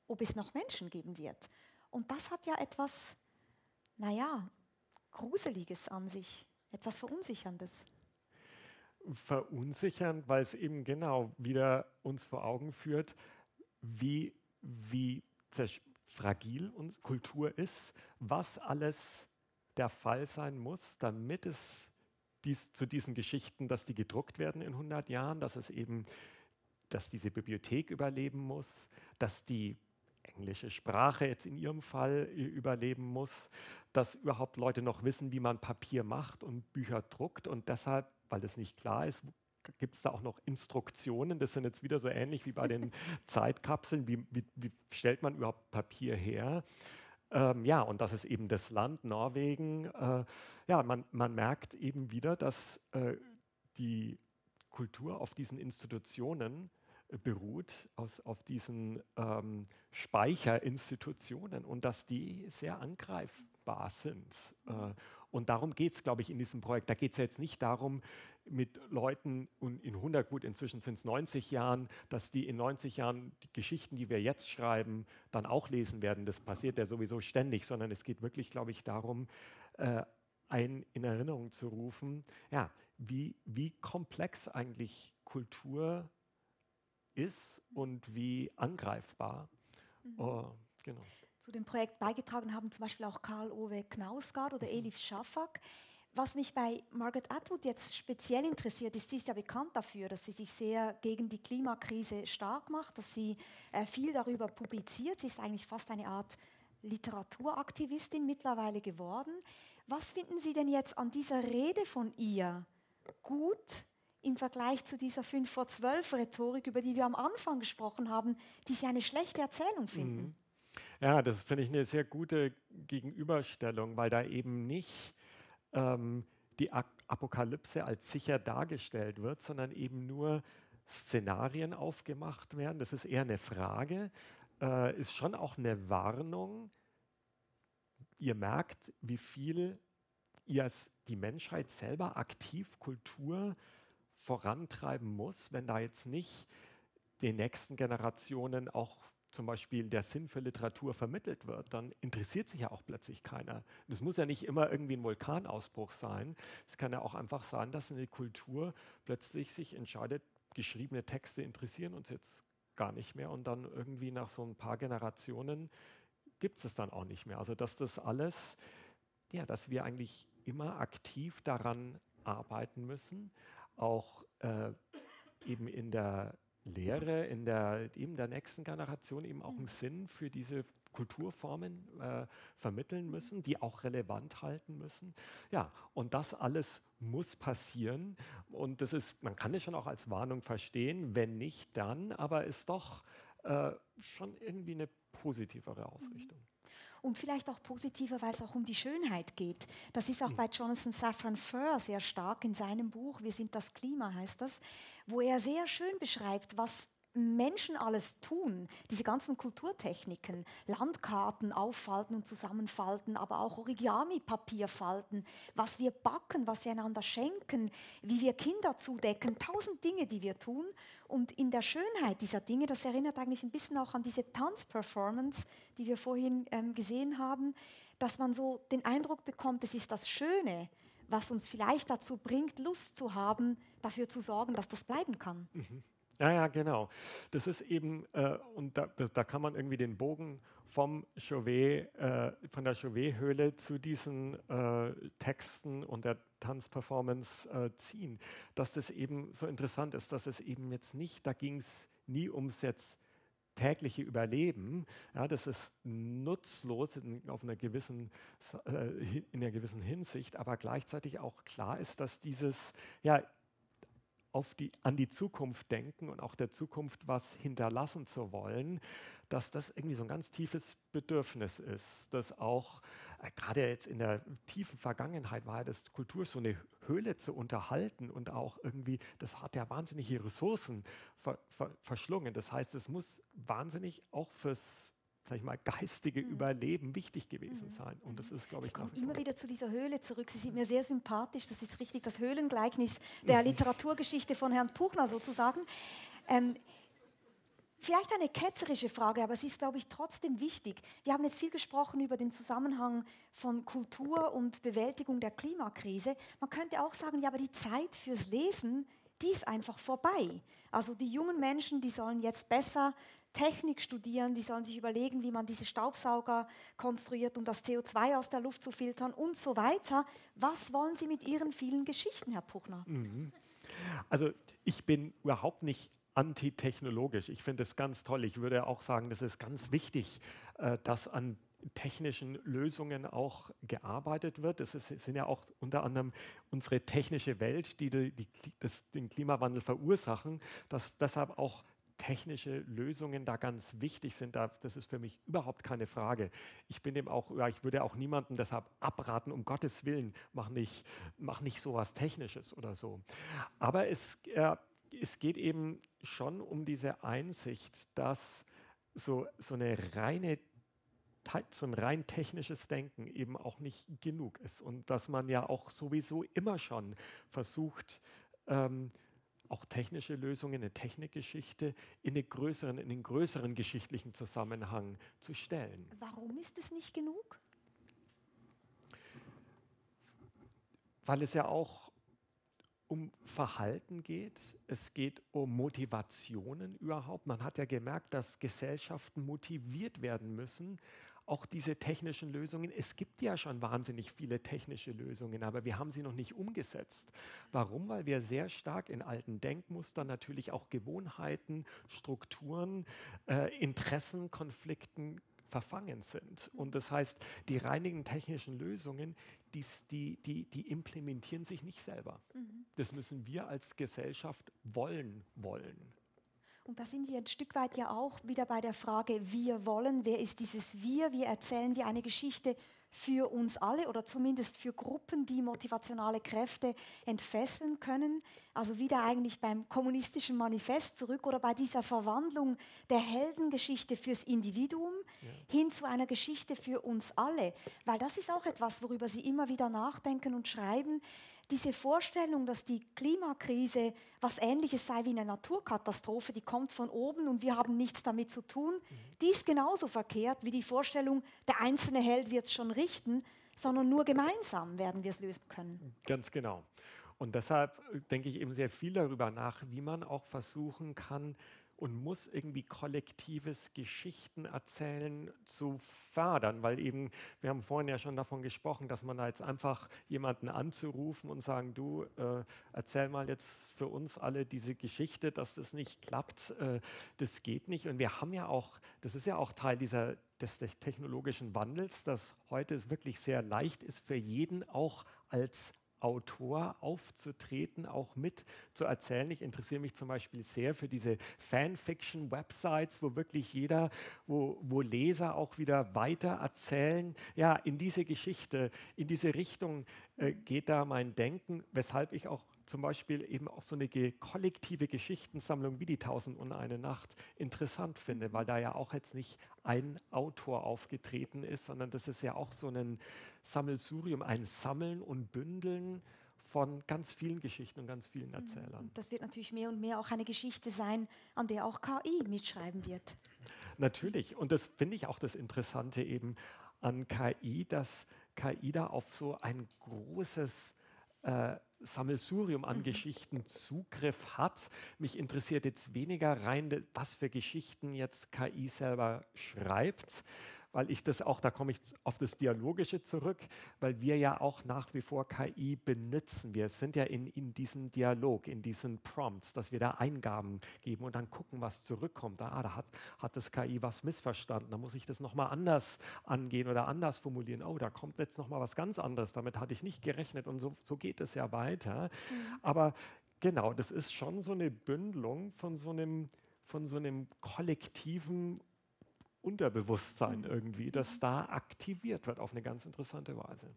ob es noch Menschen geben wird. Und das hat ja etwas, naja, Gruseliges an sich, etwas Verunsicherndes. Verunsichernd, weil es eben genau wieder uns vor Augen führt, wie, wie fragil unsere Kultur ist, was alles der Fall sein muss, damit es dies, zu diesen Geschichten, dass die gedruckt werden in 100 Jahren, dass es eben, dass diese Bibliothek überleben muss, dass die englische Sprache jetzt in Ihrem Fall äh, überleben muss, dass überhaupt Leute noch wissen, wie man Papier macht und Bücher druckt. Und deshalb, weil das nicht klar ist, gibt es da auch noch Instruktionen. Das sind jetzt wieder so ähnlich wie bei den Zeitkapseln. Wie, wie, wie, stellt man überhaupt Papier her? Ähm, ja, und das ist eben das Land Norwegen. Äh, ja, man, man merkt eben wieder, dass äh, die Kultur auf diesen Institutionen beruht, aus, auf diesen ähm, Speicherinstitutionen und dass die sehr angreifbar sind. Äh, und darum geht es, glaube ich, in diesem Projekt. Da geht es jetzt nicht darum, mit Leuten und in 100, gut, inzwischen sind es 90 Jahren, dass die in 90 Jahren die Geschichten, die wir jetzt schreiben, dann auch lesen werden. Das passiert ja sowieso ständig, sondern es geht wirklich, glaube ich, darum, äh, ein in Erinnerung zu rufen, ja, wie, wie komplex eigentlich Kultur ist und wie angreifbar. Mhm. Oh, genau. Zu dem Projekt beigetragen haben zum Beispiel auch Karl-Ove Knausgard oder mhm. Elif Schafak. Was mich bei Margaret Atwood jetzt speziell interessiert, ist, sie ist ja bekannt dafür, dass sie sich sehr gegen die Klimakrise stark macht, dass sie äh, viel darüber publiziert. Sie ist eigentlich fast eine Art Literaturaktivistin mittlerweile geworden. Was finden Sie denn jetzt an dieser Rede von ihr gut, im Vergleich zu dieser 5 vor 12 Rhetorik, über die wir am Anfang gesprochen haben, die Sie eine schlechte Erzählung finden? Mhm. Ja, das finde ich eine sehr gute Gegenüberstellung, weil da eben nicht ähm, die Apokalypse als sicher dargestellt wird, sondern eben nur Szenarien aufgemacht werden. Das ist eher eine Frage, äh, ist schon auch eine Warnung. Ihr merkt, wie viel ihr die Menschheit selber aktiv Kultur vorantreiben muss, wenn da jetzt nicht den nächsten Generationen auch zum Beispiel der Sinn für Literatur vermittelt wird, dann interessiert sich ja auch plötzlich keiner. Das muss ja nicht immer irgendwie ein Vulkanausbruch sein. Es kann ja auch einfach sein, dass eine Kultur plötzlich sich entscheidet, geschriebene Texte interessieren uns jetzt gar nicht mehr und dann irgendwie nach so ein paar Generationen gibt es es dann auch nicht mehr. Also dass das alles, ja, dass wir eigentlich immer aktiv daran arbeiten müssen, auch äh, eben in der Lehre, in der, eben der nächsten Generation eben auch einen Sinn für diese Kulturformen äh, vermitteln müssen, die auch relevant halten müssen. Ja, und das alles muss passieren. Und das ist, man kann es schon auch als Warnung verstehen, wenn nicht dann, aber ist doch äh, schon irgendwie eine positivere Ausrichtung. Und vielleicht auch positiver, weil es auch um die Schönheit geht. Das ist auch bei Jonathan Safran Foer sehr stark in seinem Buch Wir sind das Klima heißt das, wo er sehr schön beschreibt, was Menschen alles tun, diese ganzen Kulturtechniken, Landkarten auffalten und zusammenfalten, aber auch Origami-Papier falten, was wir backen, was wir einander schenken, wie wir Kinder zudecken, tausend Dinge, die wir tun. Und in der Schönheit dieser Dinge, das erinnert eigentlich ein bisschen auch an diese Tanzperformance, die wir vorhin ähm, gesehen haben, dass man so den Eindruck bekommt, es ist das Schöne, was uns vielleicht dazu bringt, Lust zu haben, dafür zu sorgen, dass das bleiben kann. Mhm. Ja, ja, genau. Das ist eben, äh, und da, da, da, kann man irgendwie den Bogen vom Chauvet, äh, von der Chauvet-Höhle zu diesen äh, Texten und der Tanzperformance äh, ziehen. Dass das eben so interessant ist, dass es eben jetzt nicht, da ging es nie ums jetzt tägliche Überleben, ja, das ist nutzlos in, auf einer gewissen, äh, in einer gewissen Hinsicht, aber gleichzeitig auch klar ist, dass dieses, ja, die, an die Zukunft denken und auch der Zukunft was hinterlassen zu wollen, dass das irgendwie so ein ganz tiefes Bedürfnis ist, dass auch äh, gerade jetzt in der tiefen Vergangenheit war das Kultur so eine Höhle zu unterhalten und auch irgendwie, das hat ja wahnsinnige Ressourcen ver, ver, verschlungen. Das heißt, es muss wahnsinnig auch fürs sag ich mal, geistige mhm. Überleben wichtig gewesen mhm. sein. Und das ist, glaube ich, kommt immer wieder zu dieser Höhle zurück. Sie sind mir sehr sympathisch. Das ist richtig das Höhlengleichnis der Literaturgeschichte von Herrn Puchner sozusagen. Ähm, Vielleicht eine ketzerische Frage, aber sie ist, glaube ich, trotzdem wichtig. Wir haben jetzt viel gesprochen über den Zusammenhang von Kultur und Bewältigung der Klimakrise. Man könnte auch sagen, ja, aber die Zeit fürs Lesen, die ist einfach vorbei. Also die jungen Menschen, die sollen jetzt besser Technik studieren, die sollen sich überlegen, wie man diese Staubsauger konstruiert, um das CO2 aus der Luft zu filtern und so weiter. Was wollen Sie mit Ihren vielen Geschichten, Herr Puchner? Mhm. Also ich bin überhaupt nicht antitechnologisch. Ich finde es ganz toll. Ich würde auch sagen, das ist ganz wichtig, äh, dass an technischen Lösungen auch gearbeitet wird. Das ist, sind ja auch unter anderem unsere technische Welt, die, die, die das, den Klimawandel verursachen, dass deshalb auch technische Lösungen da ganz wichtig sind, da, das ist für mich überhaupt keine Frage. Ich bin dem auch, ich würde auch niemandem deshalb abraten, um Gottes Willen, mach nicht, mach nicht sowas Technisches oder so. Aber es, äh, es geht eben schon um diese Einsicht, dass so, so eine reine so ein rein technisches Denken eben auch nicht genug ist und dass man ja auch sowieso immer schon versucht, ähm, auch technische Lösungen, eine Technikgeschichte in, eine größeren, in den größeren geschichtlichen Zusammenhang zu stellen. Warum ist es nicht genug? Weil es ja auch um Verhalten geht, es geht um Motivationen überhaupt. Man hat ja gemerkt, dass Gesellschaften motiviert werden müssen, auch diese technischen Lösungen, es gibt ja schon wahnsinnig viele technische Lösungen, aber wir haben sie noch nicht umgesetzt. Warum? Weil wir sehr stark in alten Denkmustern natürlich auch Gewohnheiten, Strukturen, äh, Interessen, Konflikten verfangen sind. Und das heißt, die reinigen technischen Lösungen, die, die, die, die implementieren sich nicht selber. Mhm. Das müssen wir als Gesellschaft wollen wollen. Und da sind wir ein Stück weit ja auch wieder bei der Frage, wir wollen, wer ist dieses Wir? Wie erzählen wir eine Geschichte für uns alle oder zumindest für Gruppen, die motivationale Kräfte entfesseln können. Also wieder eigentlich beim kommunistischen Manifest zurück oder bei dieser Verwandlung der Heldengeschichte fürs Individuum ja. hin zu einer Geschichte für uns alle. Weil das ist auch etwas, worüber Sie immer wieder nachdenken und schreiben diese Vorstellung, dass die Klimakrise was Ähnliches sei wie eine Naturkatastrophe, die kommt von oben und wir haben nichts damit zu tun, mhm. die ist genauso verkehrt wie die Vorstellung, der einzelne Held wird es schon richten, sondern nur gemeinsam werden wir es lösen können. Ganz genau. Und deshalb äh, denke ich eben sehr viel darüber nach, wie man auch versuchen kann, und muss irgendwie kollektives Geschichten erzählen zu fördern, weil eben, wir haben vorhin ja schon davon gesprochen, dass man da jetzt einfach jemanden anzurufen und sagen, du äh, erzähl mal jetzt für uns alle diese Geschichte, dass das nicht klappt, äh, das geht nicht. Und wir haben ja auch, das ist ja auch Teil dieser, des technologischen Wandels, dass heute es wirklich sehr leicht ist für jeden auch als Autor aufzutreten, auch mit zu erzählen. Ich interessiere mich zum Beispiel sehr für diese Fanfiction-Websites, wo wirklich jeder, wo, wo Leser auch wieder weiter erzählen. Ja, in diese Geschichte, in diese Richtung äh, geht da mein Denken, weshalb ich auch zum Beispiel eben auch so eine kollektive Geschichtensammlung wie die Tausend und eine Nacht interessant finde, weil da ja auch jetzt nicht ein Autor aufgetreten ist, sondern das ist ja auch so ein Sammelsurium, ein Sammeln und Bündeln von ganz vielen Geschichten und ganz vielen mhm. Erzählern. Das wird natürlich mehr und mehr auch eine Geschichte sein, an der auch KI mitschreiben wird. Natürlich. Und das finde ich auch das Interessante eben an KI, dass KI da auf so ein großes äh, Sammelsurium an mhm. Geschichten Zugriff hat. Mich interessiert jetzt weniger rein, was für Geschichten jetzt KI selber schreibt, weil ich das auch, da komme ich auf das Dialogische zurück, weil wir ja auch nach wie vor KI benutzen. Wir sind ja in, in diesem Dialog, in diesen Prompts, dass wir da Eingaben geben und dann gucken, was zurückkommt. Ah, da hat, hat das KI was missverstanden, da muss ich das nochmal anders angehen oder anders formulieren. Oh, da kommt jetzt nochmal was ganz anderes, damit hatte ich nicht gerechnet und so, so geht es ja weiter. Mhm. Aber genau, das ist schon so eine Bündelung von so einem, von so einem kollektiven Unterbewusstsein mhm. irgendwie, das da aktiviert wird auf eine ganz interessante Weise.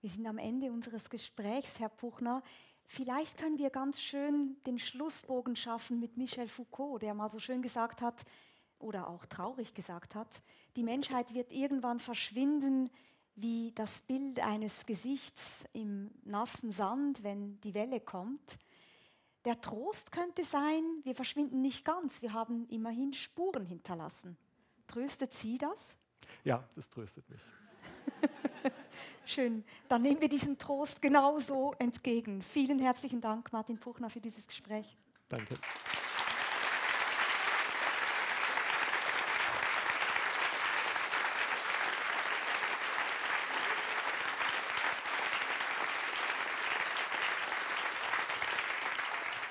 Wir sind am Ende unseres Gesprächs, Herr Puchner. Vielleicht können wir ganz schön den Schlussbogen schaffen mit Michel Foucault, der mal so schön gesagt hat, oder auch traurig gesagt hat, die Menschheit wird irgendwann verschwinden wie das Bild eines Gesichts im nassen Sand, wenn die Welle kommt. Der Trost könnte sein, wir verschwinden nicht ganz, wir haben immerhin Spuren hinterlassen. Tröstet Sie das? Ja, das tröstet mich. Schön, dann nehmen wir diesen Trost genauso entgegen. Vielen herzlichen Dank, Martin Puchner, für dieses Gespräch. Danke.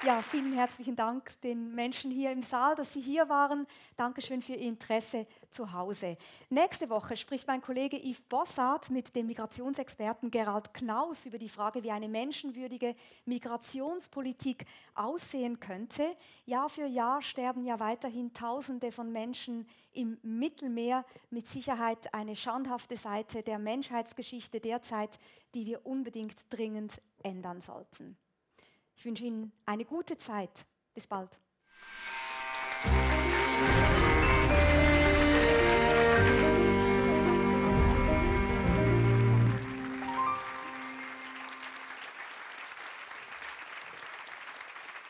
Ja, vielen herzlichen Dank den Menschen hier im Saal, dass Sie hier waren. Dankeschön für Ihr Interesse zu Hause. Nächste Woche spricht mein Kollege Yves Bossart mit dem Migrationsexperten Gerald Knaus über die Frage, wie eine menschenwürdige Migrationspolitik aussehen könnte. Jahr für Jahr sterben ja weiterhin Tausende von Menschen im Mittelmeer. Mit Sicherheit eine schandhafte Seite der Menschheitsgeschichte derzeit, die wir unbedingt dringend ändern sollten. Ich wünsche Ihnen eine gute Zeit. Bis bald.